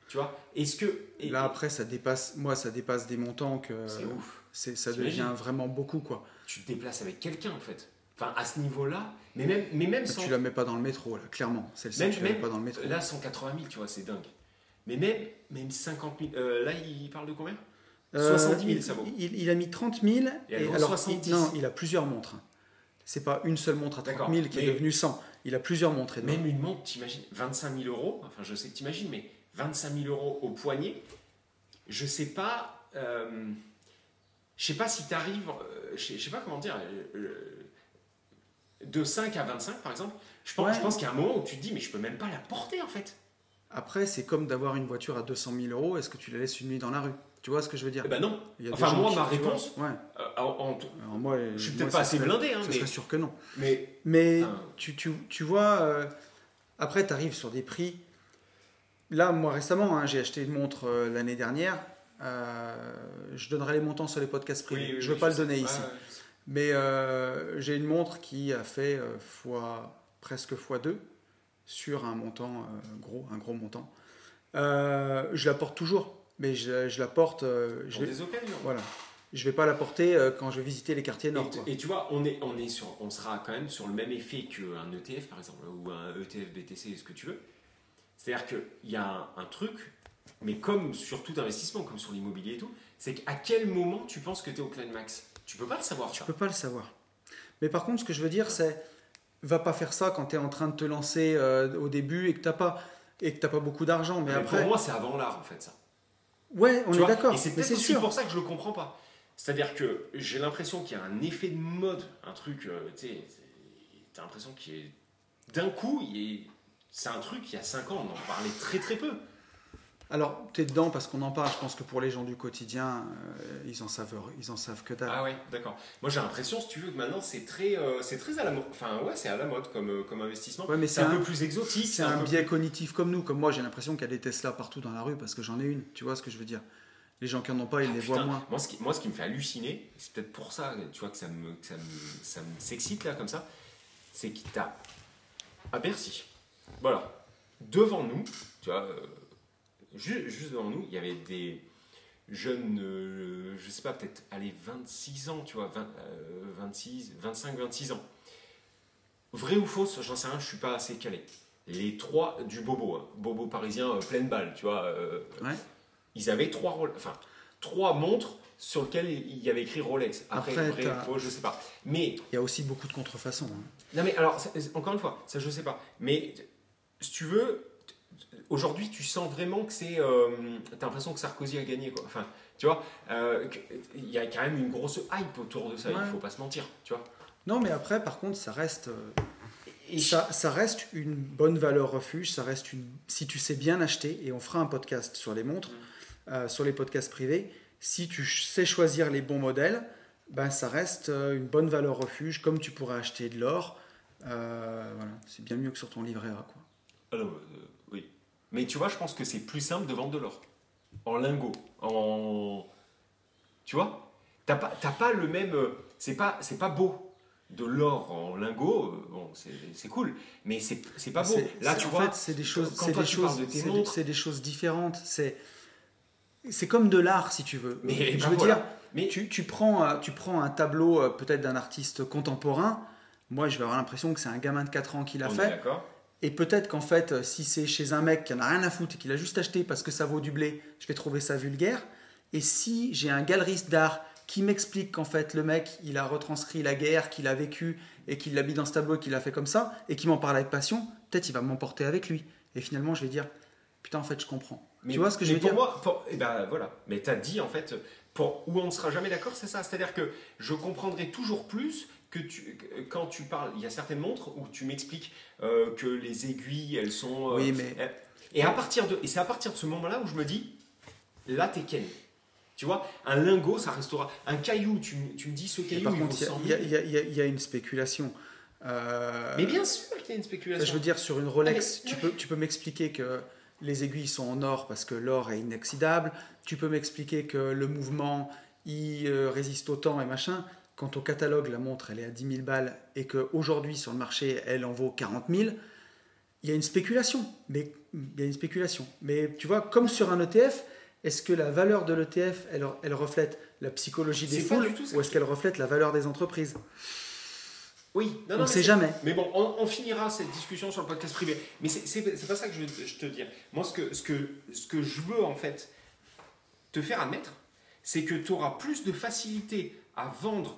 Speaker 2: Tu vois Est-ce que. et-
Speaker 1: là après, ça dépasse, moi, ça dépasse des montants que
Speaker 2: C'est ouf.
Speaker 1: ça devient vraiment beaucoup. quoi.
Speaker 2: tu te déplaces avec quelqu'un en fait. Enfin, à ce niveau-là, mais même, mais même sans.
Speaker 1: Tu la mets pas dans le métro, là, clairement. Celle-ci, tu la mets pas dans le métro.
Speaker 2: Là, 180 000, tu vois, c'est dingue. Mais même, même 50 000. euh, là, il parle de combien?
Speaker 1: Euh,
Speaker 2: 70 000,
Speaker 1: il,
Speaker 2: ça vaut.
Speaker 1: Il, il a mis 30 000.
Speaker 2: Et
Speaker 1: alors,
Speaker 2: 70.
Speaker 1: il- non, il a plusieurs montres. C'est pas une seule montre à 30
Speaker 2: D'accord,
Speaker 1: 000 qui est devenue 100. Il a plusieurs montres.
Speaker 2: Même une montre, t'imagines, 25 000 euros, enfin je sais que t'imagines, mais 25 000 euros au poignet, je sais pas, euh, je sais pas si t'arrives, euh, je sais, je sais pas comment dire, euh, euh, de 5 à 25 par exemple, je pense,
Speaker 1: Ouais.
Speaker 2: je pense qu'il y a un moment où tu te dis, mais je peux même pas la porter en fait.
Speaker 1: Après, c'est comme d'avoir une voiture à 200 000 euros. Est-ce que tu la laisses une nuit dans la rue? Tu vois ce que je veux dire
Speaker 2: Eh ben non,
Speaker 1: Il y a des
Speaker 2: enfin,
Speaker 1: gens
Speaker 2: moi,
Speaker 1: qui-
Speaker 2: ma
Speaker 1: tu vois,
Speaker 2: réponse-
Speaker 1: Ouais.
Speaker 2: Euh, en- en-
Speaker 1: Alors moi,
Speaker 2: je suis
Speaker 1: moi,
Speaker 2: peut-être
Speaker 1: ça
Speaker 2: pas assez
Speaker 1: serait-
Speaker 2: blindé, hein,
Speaker 1: ça
Speaker 2: mais,
Speaker 1: serait sûr que non.
Speaker 2: mais
Speaker 1: Mais
Speaker 2: Enfin.
Speaker 1: tu, tu, tu vois, euh, après, tu arrives sur des prix. Là, moi, récemment, hein, j'ai acheté une montre euh, l'année dernière. Euh, je donnerai les montants sur les podcasts privés.
Speaker 2: oui, oui,
Speaker 1: je ne veux
Speaker 2: oui,
Speaker 1: pas le
Speaker 2: sais.
Speaker 1: donner
Speaker 2: Ouais,
Speaker 1: ici.
Speaker 2: ouais.
Speaker 1: Mais euh, j'ai une montre qui a fait euh, fois, presque x2 sur un montant euh, gros, un gros montant. Euh, je la porte toujours, mais je, je la porte. euh, je
Speaker 2: Pour
Speaker 1: vais,
Speaker 2: des occasions.
Speaker 1: voilà. Je vais pas la porter euh, quand je vais visiter les quartiers nord.
Speaker 2: Et,
Speaker 1: quoi.
Speaker 2: et tu vois, on, est, on, est sur, on sera quand même sur le même effet qu'un ETF par exemple, ou un ETF, BTC, ce que tu veux. C'est-à-dire qu'il y a un, un truc, mais comme sur tout investissement, comme sur l'immobilier et tout, c'est qu'à quel moment tu penses que tu es au climax? Tu peux pas le savoir,
Speaker 1: Tu peux pas le savoir. Mais par contre, ce que je veux dire, c'est va pas faire ça quand tu es en train de te lancer euh, au début et que t'as pas et que t'as pas beaucoup d'argent. Mais
Speaker 2: Mais
Speaker 1: après,
Speaker 2: Pour moi, c'est avant l'art en fait, ça.
Speaker 1: Ouais, on
Speaker 2: Tu
Speaker 1: est d'accord.
Speaker 2: Et c'est peut-être pour ça que je le comprends pas. C'est-à-dire que j'ai l'impression qu'il y a un effet de mode, un truc, euh, tu t'as l'impression qu'il est. D'un coup, il est- c'est un truc, il y a 5 ans, on en parlait très très peu.
Speaker 1: Alors, tu es dedans parce qu'on en parle. Je pense que pour les gens du quotidien, euh, ils en savent, ils en savent que dalle.
Speaker 2: Ah ouais, d'accord. Moi j'ai l'impression, si tu veux, que maintenant c'est très, euh, c'est très à la mode. Enfin ouais, c'est à la mode comme, euh, comme investissement.
Speaker 1: Ouais, mais
Speaker 2: c'est un,
Speaker 1: un-
Speaker 2: peu plus exotique.
Speaker 1: C'est un
Speaker 2: peu
Speaker 1: biais cognitif comme nous. Comme moi, j'ai l'impression qu'il y a des Tesla partout dans la rue parce que j'en ai une. Tu vois ce que je veux dire? Les gens qui en ont pas, ils
Speaker 2: Ah,
Speaker 1: les
Speaker 2: putain,
Speaker 1: voient moins.
Speaker 2: Moi ce, qui, moi, ce qui me fait halluciner, c'est peut-être pour ça, tu vois, que ça me, que ça me, ça me s'excite là comme ça, c'est qu'il t'a à Bercy. Voilà, devant nous, tu vois, euh, ju- juste devant nous, il y avait des jeunes, euh, je sais pas, peut-être, allez, 26 ans, tu vois, 20, euh, 26, 25, 26 ans. Vrai ou fausse, j'en sais rien, je suis pas assez calé. Les trois du bobo, hein, bobo parisien euh, pleine balle, tu vois. euh,
Speaker 1: Ouais.
Speaker 2: Ils avaient trois, enfin, trois montres sur lesquelles il y avait écrit Rolex. Après,
Speaker 1: Après,
Speaker 2: vrai,
Speaker 1: t'as-
Speaker 2: faux, je sais pas. Mais
Speaker 1: Il y a aussi beaucoup de contrefaçons. hein.
Speaker 2: non mais alors, encore une fois, ça je sais pas. Mais si tu veux, Aujourd'hui, tu sens vraiment que c'est. Euh, T'as l'impression que Sarkozy a gagné, quoi. Enfin, tu vois, euh, il y a quand même une grosse hype autour de ça,
Speaker 1: Ouais.
Speaker 2: il faut pas se mentir, tu vois.
Speaker 1: Non, mais après, par contre, ça reste, euh,
Speaker 2: Et
Speaker 1: ça, ça reste une bonne valeur refuge. Ça reste une, si tu sais bien acheter, et on fera un podcast sur les montres, euh, sur les podcasts privés. Si tu sais choisir les bons modèles, ben ça reste euh, une bonne valeur refuge, comme tu pourrais acheter de l'or. Euh, voilà, c'est bien mieux que sur ton livret A, quoi.
Speaker 2: Alors, euh, oui. Mais tu vois, je pense que c'est plus simple de vendre de l'or. En lingot. En. Tu vois? T'as pas, pas le même. euh, C'est pas, pas beau. De l'or en lingot, euh, bon, c'est cool. Mais c'est pas beau. Là, tu
Speaker 1: en
Speaker 2: vois.
Speaker 1: fait, c'est des choses, c'est des choses,
Speaker 2: de
Speaker 1: c'est des- choses différentes. C'est, c'est comme de l'art, si tu veux.
Speaker 2: Mais
Speaker 1: je
Speaker 2: ben
Speaker 1: veux
Speaker 2: voilà.
Speaker 1: dire,
Speaker 2: Mais
Speaker 1: tu, tu prends, euh, tu prends un tableau peut-être d'un artiste contemporain. Moi, je vais avoir l'impression que c'est un gamin de 4 ans qui l'a fait.
Speaker 2: d'accord.
Speaker 1: Et peut-être qu'en fait, euh, si c'est chez un mec qui en a rien à foutre et qu'il a juste acheté parce que ça vaut du blé, je vais trouver ça vulgaire. Et si j'ai un galeriste d'art qui m'explique qu'en fait le mec, il a retranscrit la guerre, qu'il a vécu et qu'il l'a mis dans ce tableau et qu'il l'a fait comme ça, et qui m'en parle avec passion, peut-être il va m'emporter avec lui. Et finalement, je vais dire, putain, en fait, je comprends.
Speaker 2: Mais,
Speaker 1: tu vois ce que je
Speaker 2: mais
Speaker 1: veux
Speaker 2: pour
Speaker 1: dire?
Speaker 2: moi, pour- eh ben voilà. Mais tu as dit en fait, pour, où on ne sera jamais d'accord, c'est ça. C'est-à-dire que je comprendrai toujours plus que tu, que- quand tu parles. Il y a certaines montres où tu m'expliques euh, que les aiguilles, elles sont. euh,
Speaker 1: Oui, mais
Speaker 2: euh, Et à partir de, et c'est à partir de ce moment-là où je me dis, là t'es Ken. Tu vois, un lingot, ça restera. Un caillou, tu, me- tu me dis ce
Speaker 1: Et
Speaker 2: caillou,
Speaker 1: par
Speaker 2: il
Speaker 1: contre,
Speaker 2: vaut 100
Speaker 1: il y, a-
Speaker 2: 000.
Speaker 1: il y a- il y a- il y a une spéculation. Euh,
Speaker 2: Mais bien sûr qu'il y a une spéculation.
Speaker 1: Je veux dire, sur une Rolex,
Speaker 2: Ah, mais-
Speaker 1: tu peux, tu peux m'expliquer que les aiguilles sont en or parce que l'or est inoxydable. Tu peux m'expliquer que le mouvement, il résiste au temps et machin. Quand au catalogue, la montre, elle est à 10 000 balles et qu'aujourd'hui, sur le marché, elle en vaut 40 000, il y a une spéculation. Mais il y a une spéculation. Mais tu vois, comme sur un ETF, est-ce que la valeur de l'ETF, elle, elle reflète la psychologie des foules ou est-ce qu'elle reflète la valeur des entreprises?
Speaker 2: Oui, non,
Speaker 1: On ne sait jamais.
Speaker 2: Mais bon, on, on finira cette discussion sur le podcast privé. Mais c'est pas ça que je veux te- je te dire. Moi, ce que, ce, que, ce que je veux, en fait, te faire admettre, c'est que tu auras plus de facilité à vendre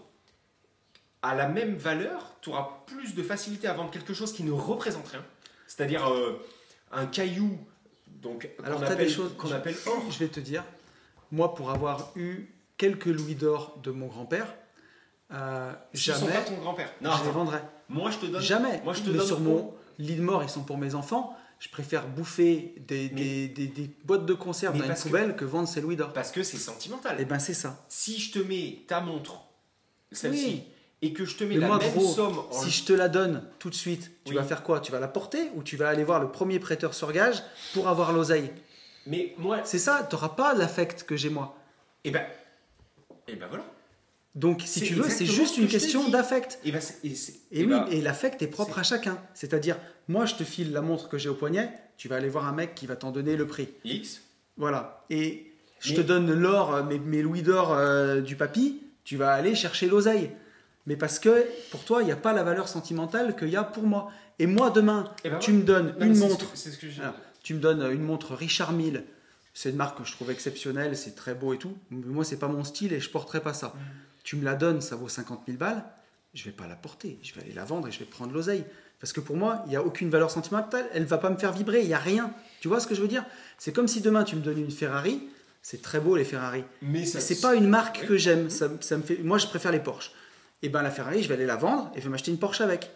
Speaker 2: à la même valeur, tu auras plus de facilité à vendre quelque chose qui ne représente rien. C'est-à-dire euh, un caillou donc
Speaker 1: Alors,
Speaker 2: qu'on
Speaker 1: tu as
Speaker 2: appelle,
Speaker 1: des choses
Speaker 2: qu'on appelle or.
Speaker 1: Je vais te dire, moi, pour avoir eu quelques louis d'or de mon grand-père, euh,
Speaker 2: S'ils sont
Speaker 1: jamais
Speaker 2: pas ton grand-père. Non,
Speaker 1: je les vendrais.
Speaker 2: moi je te donne.
Speaker 1: Jamais.
Speaker 2: Moi je te
Speaker 1: Mais
Speaker 2: donne
Speaker 1: sur mon lit de mort, ils sont pour mes enfants. Je préfère bouffer des,
Speaker 2: Mais-
Speaker 1: des, des- des boîtes de conserve dans une
Speaker 2: que-
Speaker 1: poubelle que... vendre ces louis d'or.
Speaker 2: Parce que c'est sentimental.
Speaker 1: Et ben c'est ça.
Speaker 2: si je te mets ta montre, celle-ci,
Speaker 1: Oui.
Speaker 2: et que je te mets
Speaker 1: Mais
Speaker 2: la
Speaker 1: moi,
Speaker 2: même
Speaker 1: gros,
Speaker 2: somme en
Speaker 1: Si je te la donne tout de suite, tu
Speaker 2: Oui.
Speaker 1: vas faire quoi? Tu vas la porter ou tu vas aller voir le premier prêteur sur gage pour avoir l'oseille?
Speaker 2: Mais moi,
Speaker 1: C'est ça, tu n'auras pas l'affect que j'ai moi.
Speaker 2: et ben, et ben voilà.
Speaker 1: Donc si tu veux, c'est juste une
Speaker 2: que
Speaker 1: question d'affect.
Speaker 2: Et ben, et,
Speaker 1: Et, oui,
Speaker 2: ben,
Speaker 1: et l'affect est propre à chacun. C'est-à-dire, moi, je te file la montre que j'ai au poignet, tu vas aller voir un mec qui va t'en donner le prix.
Speaker 2: X.
Speaker 1: Voilà. Et je
Speaker 2: Mais-
Speaker 1: te donne l'or, euh, mes, mes louis d'or euh, du papy, tu vas aller chercher l'oseille. Mais parce que pour toi, il n'y a pas la valeur sentimentale qu'il y a pour moi. Et moi, demain,
Speaker 2: Et ben
Speaker 1: tu me donnes
Speaker 2: Non,
Speaker 1: une
Speaker 2: ce
Speaker 1: montre.
Speaker 2: que- ce que j'ai.
Speaker 1: Alors, tu me donnes une montre Richard Mille. C'est une marque que je trouve exceptionnelle, c'est très beau et tout. Mais moi, c'est pas mon style et je porterai pas ça. Tu me la donnes, ça vaut 50 000 balles. Je vais pas la porter. Je vais aller la vendre et je vais prendre l'oseille. Parce que pour moi, il n'y a aucune valeur sentimentale. Elle va pas me faire vibrer. Il n'y a rien. Tu vois ce que je veux dire? C'est comme si demain tu me donnes une Ferrari. C'est très beau les Ferrari.
Speaker 2: Mais
Speaker 1: Mais
Speaker 2: ça-
Speaker 1: c'est pas une marque que j'aime. Ça, ça me fait. Moi, je préfère les Porsche. Et ben la Ferrari, je vais aller la vendre et je vais m'acheter une Porsche avec.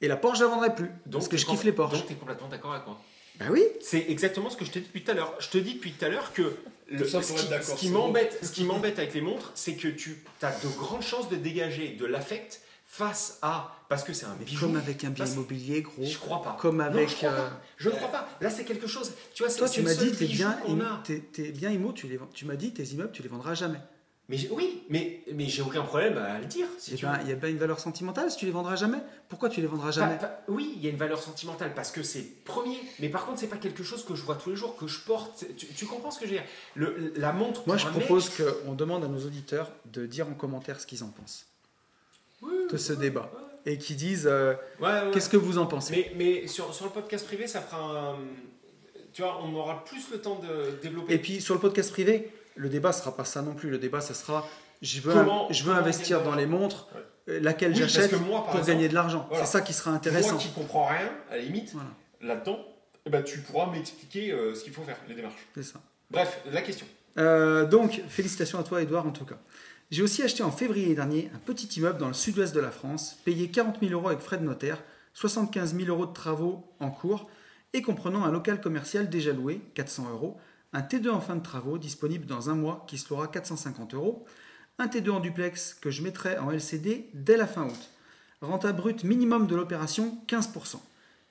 Speaker 1: Et la Porsche, je la vendrai plus. parce que je kiffe les Porsche.
Speaker 2: Donc, tu es complètement d'accord avec moi.
Speaker 1: Bah oui.
Speaker 2: C'est exactement ce que je t'ai dit depuis tout à l'heure. Je te dis depuis tout à l'heure que le-
Speaker 3: ça
Speaker 2: ce qui, ce m'embête, ce qui m'embête avec les montres, c'est que tu as de grandes chances de dégager de l'affect face à parce que c'est un bijou.
Speaker 1: comme avec un bien immobilier, gros.
Speaker 2: Je crois pas.
Speaker 1: Comme
Speaker 2: Non,
Speaker 1: avec.
Speaker 2: je crois
Speaker 1: euh,
Speaker 2: pas. Je ne crois pas. Là, c'est quelque chose. Tu vois, c'est
Speaker 1: Toi, tu m'as dit, tes biens, tes, tes biens immo, tu les, tu m'as dit, tes immeubles, tu les vendras jamais.
Speaker 2: Mais oui, mais mais j'ai aucun problème à le dire. Si tu
Speaker 1: ben, il y a bien une valeur sentimentale si tu les vendras jamais? Pourquoi tu les vendras jamais?
Speaker 2: Pas- pas- oui, il y a une valeur sentimentale parce que c'est premier, mais par contre, c'est pas quelque chose que je vois tous les jours, que je porte. Tu, tu comprends ce que je veux dire? Le, La montre.
Speaker 1: Moi, je
Speaker 2: un mec-
Speaker 1: propose qu'on demande à nos auditeurs de dire en commentaire ce qu'ils en pensent
Speaker 2: Oui,
Speaker 1: de ce débat. et qu'ils disent euh,
Speaker 2: Ouais, ouais.
Speaker 1: qu'est-ce que vous en pensez?
Speaker 2: Mais, mais sur, sur le podcast privé, ça fera un. Tu vois, on aura plus le temps de développer.
Speaker 1: Et puis sur le podcast privé, le débat sera pas ça non plus. Le débat, ça sera je veux,
Speaker 2: Comment-
Speaker 1: je veux
Speaker 2: comment
Speaker 1: investir dans les montres,
Speaker 2: Ouais.
Speaker 1: euh, laquelle
Speaker 2: Oui,
Speaker 1: j'achète pour
Speaker 2: exemple,
Speaker 1: gagner de l'argent.
Speaker 2: voilà.
Speaker 1: C'est ça qui sera intéressant.
Speaker 2: Moi qui comprends rien, à la limite,
Speaker 1: Voilà.
Speaker 2: là-dedans, eh ben, tu pourras m'expliquer euh, ce qu'il faut faire, les démarches.
Speaker 1: C'est ça.
Speaker 2: Bref, la question.
Speaker 1: Euh, donc, félicitations à toi, Edouard, en tout cas. J'ai aussi acheté en février dernier un petit immeuble dans le sud-ouest de la France, payé 40 000 euros avec frais de notaire, 75 000 euros de travaux en cours, et comprenant un local commercial déjà loué, 400 euros, un T2 en fin de travaux disponible dans un mois qui se louera 450 euros, un T2 en duplex que je mettrai en LCD dès la fin août. Renta brut minimum de l'opération 15%.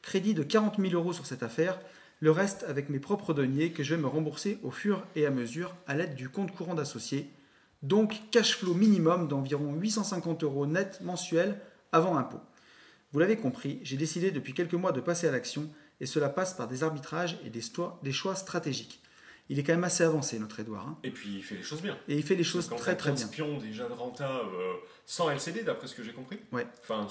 Speaker 1: Crédit de 40 000 euros sur cette affaire, le reste avec mes propres deniers que je vais me rembourser au fur et à mesure à l'aide du compte courant d'associé. Donc cash flow minimum d'environ 850 euros net mensuel avant impôt. Vous l'avez compris, j'ai décidé depuis quelques mois de passer à l'action et cela passe par des arbitrages et des choix stratégiques. Il est quand même assez avancé, notre Edouard. hein.
Speaker 2: Et puis, il fait les choses bien.
Speaker 1: Et il fait les choses très très bien.
Speaker 2: spion déjà de renta euh, sans LCD, d'après ce que j'ai compris.
Speaker 1: Ouais.
Speaker 2: Enfin,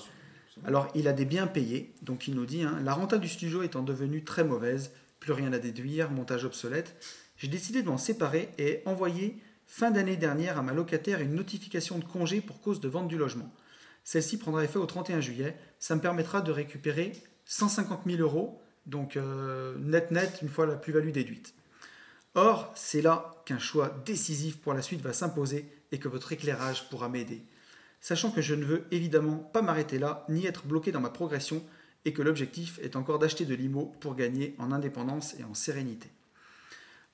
Speaker 2: bon.
Speaker 1: Alors, il a des biens payés, donc il nous dit hein, la renta du studio étant devenue très mauvaise, plus rien à déduire, montage obsolète, j'ai décidé de m'en séparer et envoyer fin d'année dernière à ma locataire une notification de congé pour cause de vente du logement. Celle-ci prendra effet au 31 juillet. Ça me permettra de récupérer 150 000 euros, donc euh, net net, une fois la plus-value déduite. Or, c'est là qu'un choix décisif pour la suite va s'imposer et que votre éclairage pourra m'aider. Sachant que je ne veux évidemment pas m'arrêter là, ni être bloqué dans ma progression, et que l'objectif est encore d'acheter de l'IMO pour gagner en indépendance et en sérénité.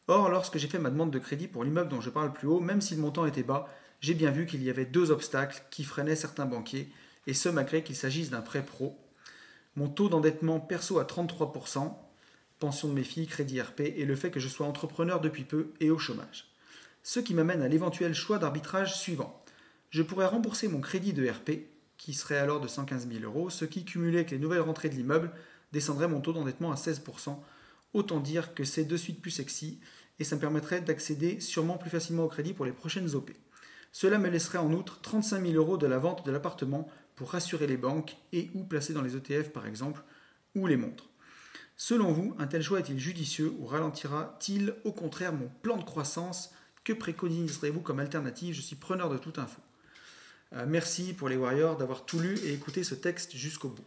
Speaker 1: Or, lorsque j'ai fait ma demande de crédit pour l'immeuble dont je parle plus haut, même si le montant était bas, j'ai bien vu qu'il y avait deux obstacles qui freinaient certains banquiers, et ce malgré qu'il s'agisse d'un prêt pro. Mon taux d'endettement perso à 33%, pension de mes filles, crédit RP, et le fait que je sois entrepreneur depuis peu et au chômage. Ce qui m'amène à l'éventuel choix d'arbitrage suivant. Je pourrais rembourser mon crédit de RP, qui serait alors de 115 000 euros, ce qui, cumulé avec les nouvelles rentrées de l'immeuble, descendrait mon taux d'endettement à 16%. Autant dire que c'est de suite plus sexy, et ça me permettrait d'accéder sûrement plus facilement au crédit pour les prochaines OP. Cela me laisserait en outre 35 000 euros de la vente de l'appartement pour rassurer les banques et ou placer dans les ETF par exemple, ou les montres. Selon vous, un tel choix est-il judicieux ou ralentira-t-il au contraire mon plan de croissance? Que préconiserez-vous comme alternative? Je suis preneur de toute info. Euh, merci pour les Warriors d'avoir tout lu et écouté ce texte jusqu'au bout.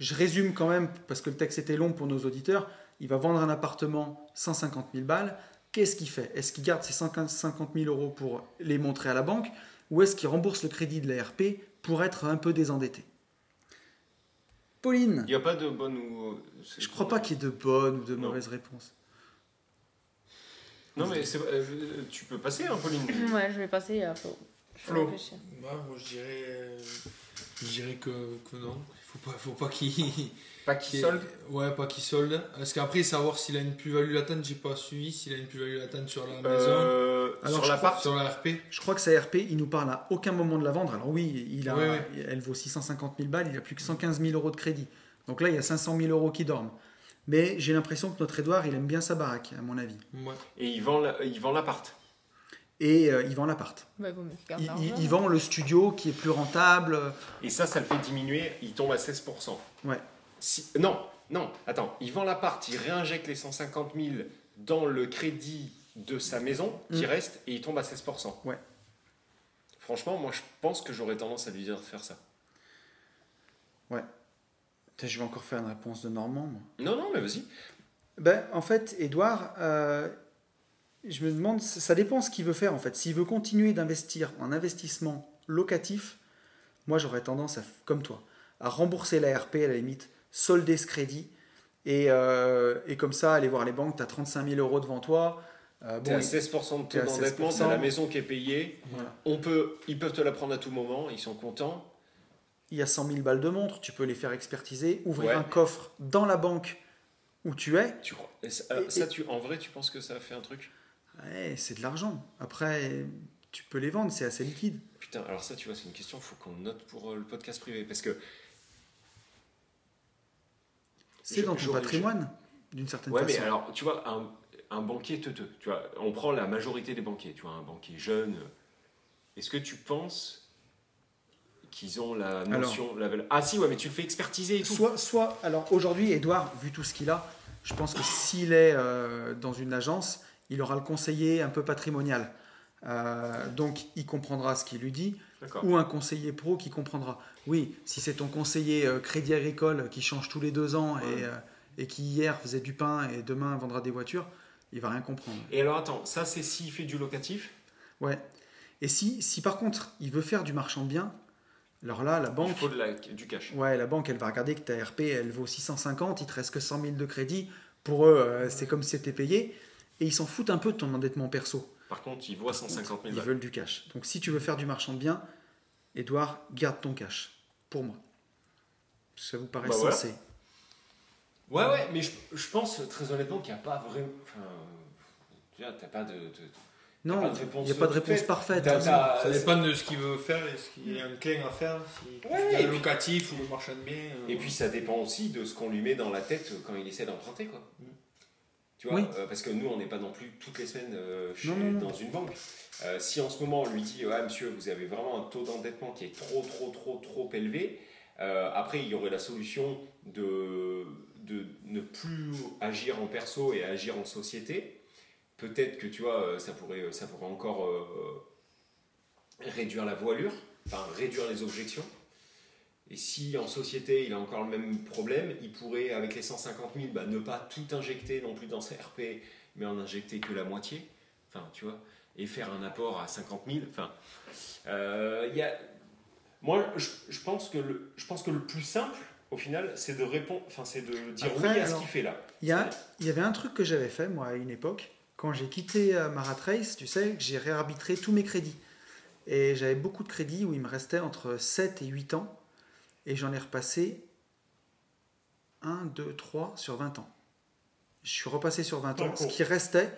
Speaker 1: Je résume quand même, parce que le texte était long pour nos auditeurs. Il va vendre un appartement 150 000 balles. Qu'est-ce qu'il fait? Est-ce qu'il garde ses 150 000 euros pour les montrer à la banque ou est-ce qu'il rembourse le crédit de l'ARP pour être un peu désendetté? Pauline,
Speaker 2: Il n'y a pas de bonne ou. c'est-
Speaker 1: je crois pas qu'il y ait de bonnes ou de
Speaker 2: Non.
Speaker 1: mauvaises réponses.
Speaker 2: Non, mais c'est- euh, tu peux passer, hein, Pauline.
Speaker 4: Ouais, je vais passer à Flo.
Speaker 3: Bah, moi je dirais, euh, je dirais que, que non. Il faut pas, faut pas qu'il.
Speaker 2: Pas qui
Speaker 3: qu'il-
Speaker 2: solde.
Speaker 3: Ouais, pas qu'il solde. Parce qu'après, savoir s'il a une plus-value latente, j'ai pas suivi. S'il a une plus-value latente sur la maison,
Speaker 2: Euh,
Speaker 1: Alors,
Speaker 2: sur
Speaker 3: la RP.
Speaker 1: Je crois que sa RP, il nous parle à aucun moment de la vendre. Alors oui, il a,
Speaker 3: Oui,
Speaker 1: elle vaut 650 000 balles, il a plus que 115 000 euros de crédit. Donc là, il y a 500 000 euros qui dorment. Mais j'ai l'impression que notre Edouard, il aime bien sa baraque, à mon avis.
Speaker 3: Ouais.
Speaker 2: Et il vend la- il vend l'appart.
Speaker 1: Et euh, il vend l'appart.
Speaker 4: Bah, il
Speaker 1: vend le studio qui est plus rentable.
Speaker 2: Et ça, ça le fait diminuer. Il tombe à 16%.
Speaker 1: Ouais.
Speaker 2: Si- non, non, attends. Il vend l'appart, il réinjecte les 150 000 dans le crédit de sa maison qui
Speaker 1: Mm.
Speaker 2: reste et il tombe à 16%.
Speaker 1: Ouais.
Speaker 2: Franchement, moi, je pense que j'aurais tendance à lui dire de faire ça.
Speaker 1: Putain, Je vais encore faire une réponse de Normand. moi.
Speaker 2: Non, non, mais vas-y.
Speaker 1: Ben, en fait, Edouard, euh, je me demande, ça dépend ce qu'il veut faire en fait. S'il veut continuer d'investir en investissement locatif, moi j'aurais tendance, à, comme toi, à rembourser la RP à la limite, solder ce crédit et, euh, et comme ça aller voir les banques. Tu as 35 000 euros devant toi. Euh,
Speaker 2: T'es
Speaker 1: bon,
Speaker 2: à
Speaker 1: il-
Speaker 2: 16% de
Speaker 1: t'es
Speaker 2: taux
Speaker 1: à
Speaker 2: d'endettement,
Speaker 1: 16%.
Speaker 2: t'as la maison qui est payée.
Speaker 1: voilà.
Speaker 2: On peut, ils peuvent te la prendre à tout moment, ils sont contents.
Speaker 1: il y a 100 000 balles de montre, tu peux les faire expertiser, ouvrir
Speaker 2: Ouais.
Speaker 1: un coffre dans la banque où tu es.
Speaker 2: Tu crois et ça,
Speaker 1: Et-
Speaker 2: ça, tu, en vrai, tu penses que ça a fait un truc?
Speaker 1: Ouais, c'est de l'argent. Après, tu peux les vendre, c'est assez liquide.
Speaker 2: Putain, alors ça, tu vois, c'est une question, faut qu'on note pour euh, le podcast privé. Parce que
Speaker 1: C'est dans ton patrimoine, d'une certaine
Speaker 2: Ouais,
Speaker 1: façon.
Speaker 2: mais alors, tu vois, un, un banquier teuteux, tu vois, on prend la majorité des banquiers, tu vois, un banquier jeune. Est-ce que tu penses qu'ils ont la notion, la Ah si, ouais, mais tu le fais expertiser et tout.
Speaker 1: Soit, soit, alors aujourd'hui, Edouard, vu tout ce qu'il a, je pense que s'il est euh, dans une agence, il aura le conseiller un peu patrimonial. Euh, donc, il comprendra ce qu'il lui dit, ou un conseiller pro qui comprendra. Oui, si c'est ton conseiller euh, crédit agricole qui change tous les deux ans et, euh, et qui hier faisait du pain et demain vendra des voitures, il va rien comprendre.
Speaker 2: Et alors attends, ça c'est s'il fait du locatif?
Speaker 1: Ouais. Et si, si par contre il veut faire du marchand de biens, alors là, la banque.
Speaker 2: Il faut de la- du cash.
Speaker 1: Ouais, la banque, elle va regarder que ta RP, elle vaut 650, il te reste que 100 000 de crédit. Pour eux, c'est comme si c'était payé. Et ils s'en foutent un peu de ton endettement perso.
Speaker 2: Par contre, il voit 150 000
Speaker 1: Ils
Speaker 2: balles.
Speaker 1: veulent du cash. Donc si tu veux faire du marchand de biens, Edouard, garde ton cash. Pour moi. Ça vous paraît
Speaker 2: Bah voilà.
Speaker 1: sensé
Speaker 2: Ouais, ouais, mais je, je pense très honnêtement qu'il n'y a pas vraiment. Enfin, tu vois, t'as pas de. de-
Speaker 1: Non,
Speaker 2: de
Speaker 1: il n'y a pas de réponse
Speaker 2: faite.
Speaker 1: parfaite.
Speaker 3: Ça dépend de ce qu'il veut faire et ce qu'il est enclin à faire. Si
Speaker 2: Ouais,
Speaker 3: il y a
Speaker 2: et
Speaker 3: le
Speaker 2: puis-
Speaker 3: locatif ou le marchand de biens. euh,
Speaker 2: Et puis ça dépend aussi de ce qu'on lui met dans la tête quand il essaie d'emprunter, quoi. Tu vois,
Speaker 1: Oui.
Speaker 2: euh, parce que nous, on n'est pas non plus toutes les semaines euh, chez-
Speaker 1: Non, non, non.
Speaker 2: dans une banque. Euh, si en ce moment on lui dit, ouais, monsieur, vous avez vraiment un taux d'endettement qui est trop, trop, trop, trop élevé, après il y aurait la solution de, de ne plus agir en perso et agir en société. Peut-être que tu vois, ça pourrait, ça pourrait encore réduire la voilure, enfin réduire les objections. Et si en société il a encore le même problème, il pourrait avec les 150 000 bah, ne pas tout injecter non plus dans ses RP, mais en injecter que la moitié. Enfin, tu vois, et faire un apport à 50 000. Enfin, euh, y a... moi, je, je pense que le, je pense que le plus simple, au final, c'est de répondre, enfin, c'est de dire
Speaker 1: Après,
Speaker 2: oui à ce qu'il fait là.
Speaker 1: Il y, a, il y avait un truc que j'avais fait, moi, à une époque. Quand j'ai quitté euh, Maratrace, tu sais, que j'ai réarbitré tous mes crédits. Et j'avais beaucoup de crédits où il me restait entre 7 et 8 ans. Et j'en ai repassé 1, 2, 3 sur 20 ans. Je suis repassé sur 20 ans, ce qui restait.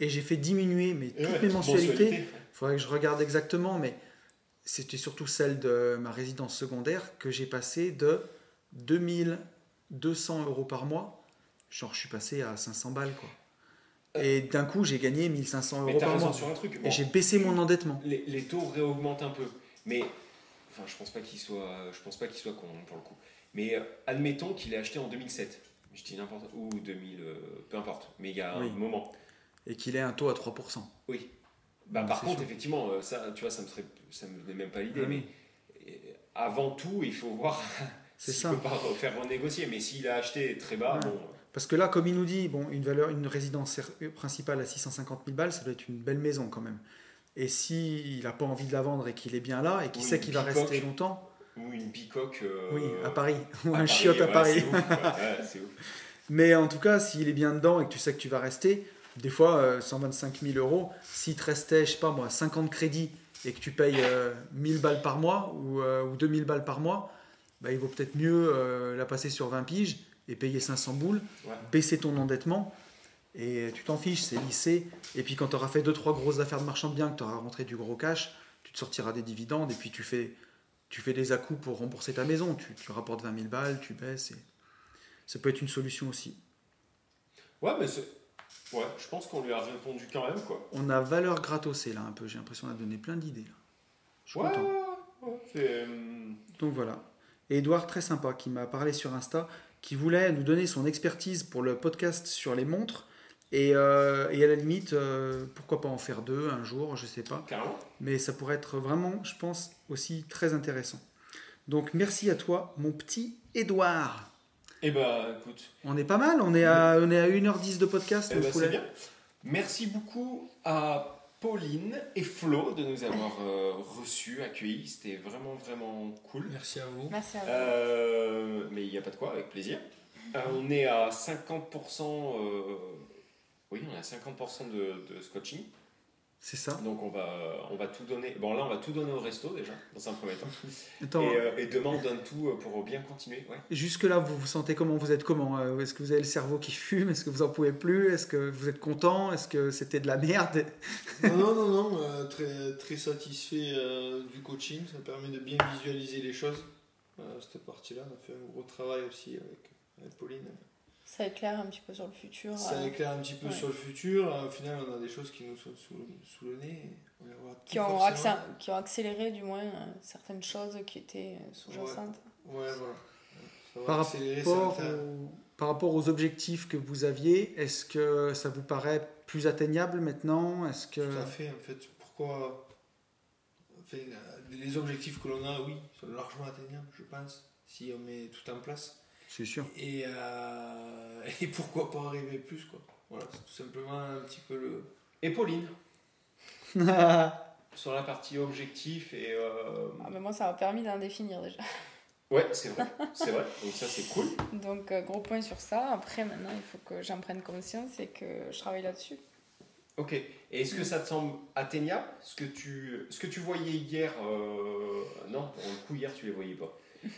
Speaker 1: Et j'ai fait diminuer mes, toutes
Speaker 2: ouais,
Speaker 1: mes mensualités.
Speaker 2: mensualité.
Speaker 1: Il faudrait que je regarde exactement, mais c'était surtout celle de ma résidence secondaire que j'ai passé de 2200 euros par mois. Genre, je suis passé à 500 balles, quoi. Et d'un coup, j'ai gagné 1500
Speaker 2: Mais
Speaker 1: euros par mois.
Speaker 2: sur un truc.
Speaker 1: Et j'ai baissé mon endettement.
Speaker 2: les, les taux réaugmentent un peu. Mais, enfin, je pense pas qu'il soit, je pense pas qu'il soit con pour le coup. Mais euh, admettons qu'il ait acheté en 2007. Je dis n'importe ou 2000, euh, peu importe. Mais il y a
Speaker 1: Oui.
Speaker 2: un moment.
Speaker 1: Et qu'il ait un taux à 3%.
Speaker 2: Oui. Bah, par contre,
Speaker 1: sûr.
Speaker 2: effectivement, euh, ça, tu vois, ça me serait, ça me venait même pas l'idée.
Speaker 1: Ah.
Speaker 2: Mais avant tout, il faut voir
Speaker 1: C'est ça.
Speaker 2: peut pas refaire renégocier. Mais s'il a acheté très bas,
Speaker 1: Ouais.
Speaker 2: bon.
Speaker 1: Parce que là, comme il nous dit, bon, une valeur, une résidence principale à 650 000 balles, ça doit être une belle maison quand même. Et s'il n'a pas envie de la vendre et qu'il est bien là et qu'il
Speaker 2: Oui,
Speaker 1: sait qu'il va rester longtemps,
Speaker 2: Ou une bicoque. euh,
Speaker 1: oui, à Paris, ou un chiotte à Paris.
Speaker 2: c'est ouf. Ouais.
Speaker 1: Mais en tout cas, s'il est bien dedans et que tu sais que tu vas rester, des fois, euh, 125 000 euros, s'il te restait, je sais pas moi, 50 crédits et que tu payes euh, 1000 balles par mois ou, euh, ou 2000 balles par mois, bah, il vaut peut-être mieux euh, la passer sur 20 piges et payer 500 boules,
Speaker 2: Ouais.
Speaker 1: baisser ton endettement et tu t'en fiches, c'est lissé. Et puis quand tu auras fait 2-3 grosses affaires de marchand de biens, que tu auras rentré du gros cash, tu te sortiras des dividendes et puis tu fais, tu fais des à-coups pour rembourser ta maison. Tu, tu rapportes 20 000 balles, tu baisses et ça peut être une solution aussi.
Speaker 2: Ouais, mais c'est. Ouais, je pense qu'on lui a répondu quand même, quoi.
Speaker 1: On a valeur gratossée là un peu, j'ai l'impression qu'on a donné plein d'idées. là. Je suis
Speaker 2: Ouais,
Speaker 1: content.
Speaker 2: ouais, hum,
Speaker 1: Donc voilà. Et Edouard, très sympa, qui m'a parlé sur Insta, qui voulait nous donner son expertise pour le podcast sur les montres. Et, euh, et à la limite, euh, pourquoi pas en faire deux un jour, je sais pas.
Speaker 2: Carrément.
Speaker 1: Mais ça pourrait être vraiment, je pense, aussi très intéressant. Donc merci à toi, mon petit Edouard.
Speaker 2: Eh ben, écoute,
Speaker 1: On est pas mal, on est à, on est à 1h10 de podcast.
Speaker 2: eh ben, c'est bien. Merci beaucoup à Pauline et Flo de nous avoir euh, reçus, accueillis. C'était vraiment, vraiment cool.
Speaker 3: Merci à vous.
Speaker 4: Merci à vous.
Speaker 2: Euh, mais il n'y a pas de quoi, avec plaisir. Euh, on est à 50%. Oui, on à 50% de, de scotching.
Speaker 1: C'est ça.
Speaker 2: Donc on va, on va tout donner. Bon, là, on va tout donner au resto déjà, dans un premier temps.
Speaker 1: Attends,
Speaker 2: Et, euh, et demain, on donne tout euh, pour bien continuer. Ouais.
Speaker 1: Jusque-là, vous vous sentez comment? Vous êtes comment? Euh, Est-ce que vous avez le cerveau qui fume? Est-ce que vous en pouvez plus? Est-ce que vous êtes content? Est-ce que c'était de la merde?
Speaker 3: Non, non, non, non, euh, très, très satisfait euh, du coaching. Ça permet de bien visualiser les choses. Euh, cette partie-là, on a fait un gros travail aussi avec, avec Pauline.
Speaker 4: Ça éclaire un petit peu sur le futur.
Speaker 3: Ça
Speaker 4: euh,
Speaker 3: éclaire un petit peu
Speaker 4: ouais.
Speaker 3: sur le futur. Au final, on a des choses qui nous sont sous, sous le nez. On les voit
Speaker 4: qui, ont
Speaker 3: forcément.
Speaker 4: accé- qui ont accéléré du moins euh, certaines choses qui étaient euh, sous-jacentes.
Speaker 3: Ouais, voilà. Ça
Speaker 1: par rapport, aux, par rapport aux objectifs que vous aviez, est-ce que ça vous paraît plus atteignable maintenant? Est-ce que
Speaker 3: Tout à fait, en fait. Pourquoi enfin, Les objectifs que l'on a, oui, sont largement atteignables, je pense, si on met tout en place.
Speaker 1: C'est sûr.
Speaker 3: Et, euh, et pourquoi pas arriver plus, quoi. Voilà, c'est tout simplement un petit peu le.
Speaker 2: Et Pauline Sur la partie objectif et. euh,
Speaker 4: Ah, mais moi, ça m'a permis d'en définir déjà.
Speaker 2: Ouais, c'est vrai, c'est vrai. Donc ça, c'est cool.
Speaker 4: Donc, euh, gros point sur ça. Après, maintenant, il faut que j'en prenne conscience et que je travaille là-dessus.
Speaker 2: Ok. Et est-ce que ça te semble atteignable ce que tu, ce que tu voyais hier euh, Non, pour le coup, hier, tu les voyais pas.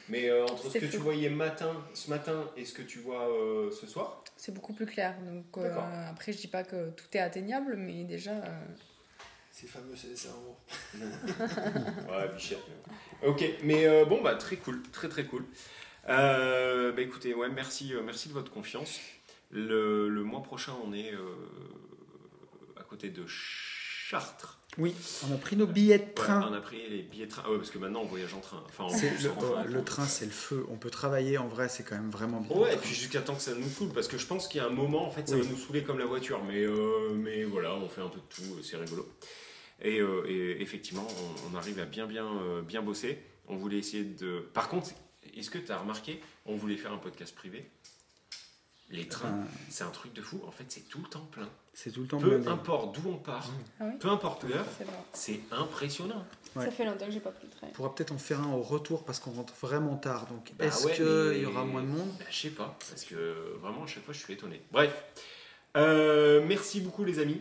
Speaker 2: Mais euh, entre ce
Speaker 4: C'est
Speaker 2: que tu voyais matin, ce matin et ce que tu vois euh, ce soir?
Speaker 4: C'est beaucoup plus clair. Donc, euh, après, je dis pas que tout est atteignable, mais déjà, euh,
Speaker 3: Ces fameux 500 euros.
Speaker 2: Ouais, Bichette. mais- Ok, mais euh, bon, bah très cool, très très cool. Euh, bah écoutez, ouais, merci, euh, merci de votre confiance. Le, le mois prochain, on est euh, à côté de Chartres.
Speaker 1: Oui, on a pris nos billets de train.
Speaker 2: on a pris les billets de train. Ah ouais, parce que maintenant on voyage en train. Enfin, on
Speaker 1: le,
Speaker 2: fout.
Speaker 1: ouais, le train, c'est le feu. On peut travailler en vrai, c'est quand même vraiment bien.
Speaker 2: Ouais, et puis jusqu'à temps que ça nous saoule, parce que je pense qu'il y a un moment, en fait, ça
Speaker 1: Oui.
Speaker 2: va nous saouler comme la voiture. Mais, euh, mais voilà, on fait un peu de tout, euh, c'est rigolo. Et, euh, et effectivement, on, on arrive à bien, bien, euh, bien bosser. On voulait essayer de. Par contre, est-ce que tu as remarqué, on voulait faire un podcast privé? Les trains, c'est un truc de fou. En fait, c'est tout le temps plein.
Speaker 1: C'est tout le temps
Speaker 2: Peu
Speaker 1: blindé.
Speaker 2: importe d'où on part,
Speaker 4: Ah oui
Speaker 2: peu importe l'heure,
Speaker 4: c'est
Speaker 2: impressionnant.
Speaker 1: Ouais.
Speaker 4: Ça fait longtemps que j'ai pas pris le train.
Speaker 1: On pourra peut-être en faire un au retour parce qu'on rentre vraiment tard. Donc,
Speaker 2: Bah
Speaker 1: est-ce
Speaker 2: ouais,
Speaker 1: qu'il y aura moins de monde?
Speaker 2: Bah, Je sais pas, parce que vraiment, à chaque fois, je suis étonné. Bref, Euh, merci beaucoup, les amis.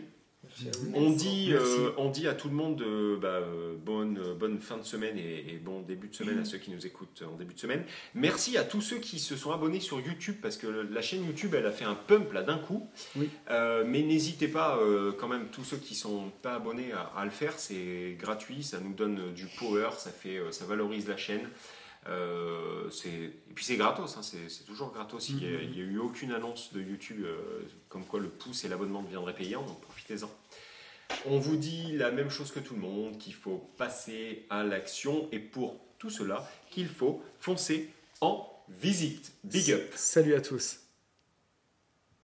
Speaker 2: On dit, euh, on dit à tout le monde euh, bah, euh, bonne, bonne fin de semaine et, et bon début de semaine à ceux qui nous écoutent en début de semaine. Merci à tous ceux qui se sont abonnés sur YouTube parce que le- la chaîne YouTube elle a fait un pump là d'un coup.
Speaker 1: Oui.
Speaker 2: Euh, mais n'hésitez pas euh, quand même tous ceux qui sont pas abonnés à, à le faire. C'est gratuit, ça nous donne du power, ça fait, ça valorise la chaîne. Euh, et puis c'est gratos, hein, c'est toujours gratos. Il n'y a, y a eu aucune annonce de YouTube euh, comme quoi le pouce et l'abonnement deviendraient payants, donc On vous dit la même chose que tout le monde, qu'il faut passer à l'action et pour tout cela, qu'il faut foncer en visite. Big up
Speaker 1: Salut à tous.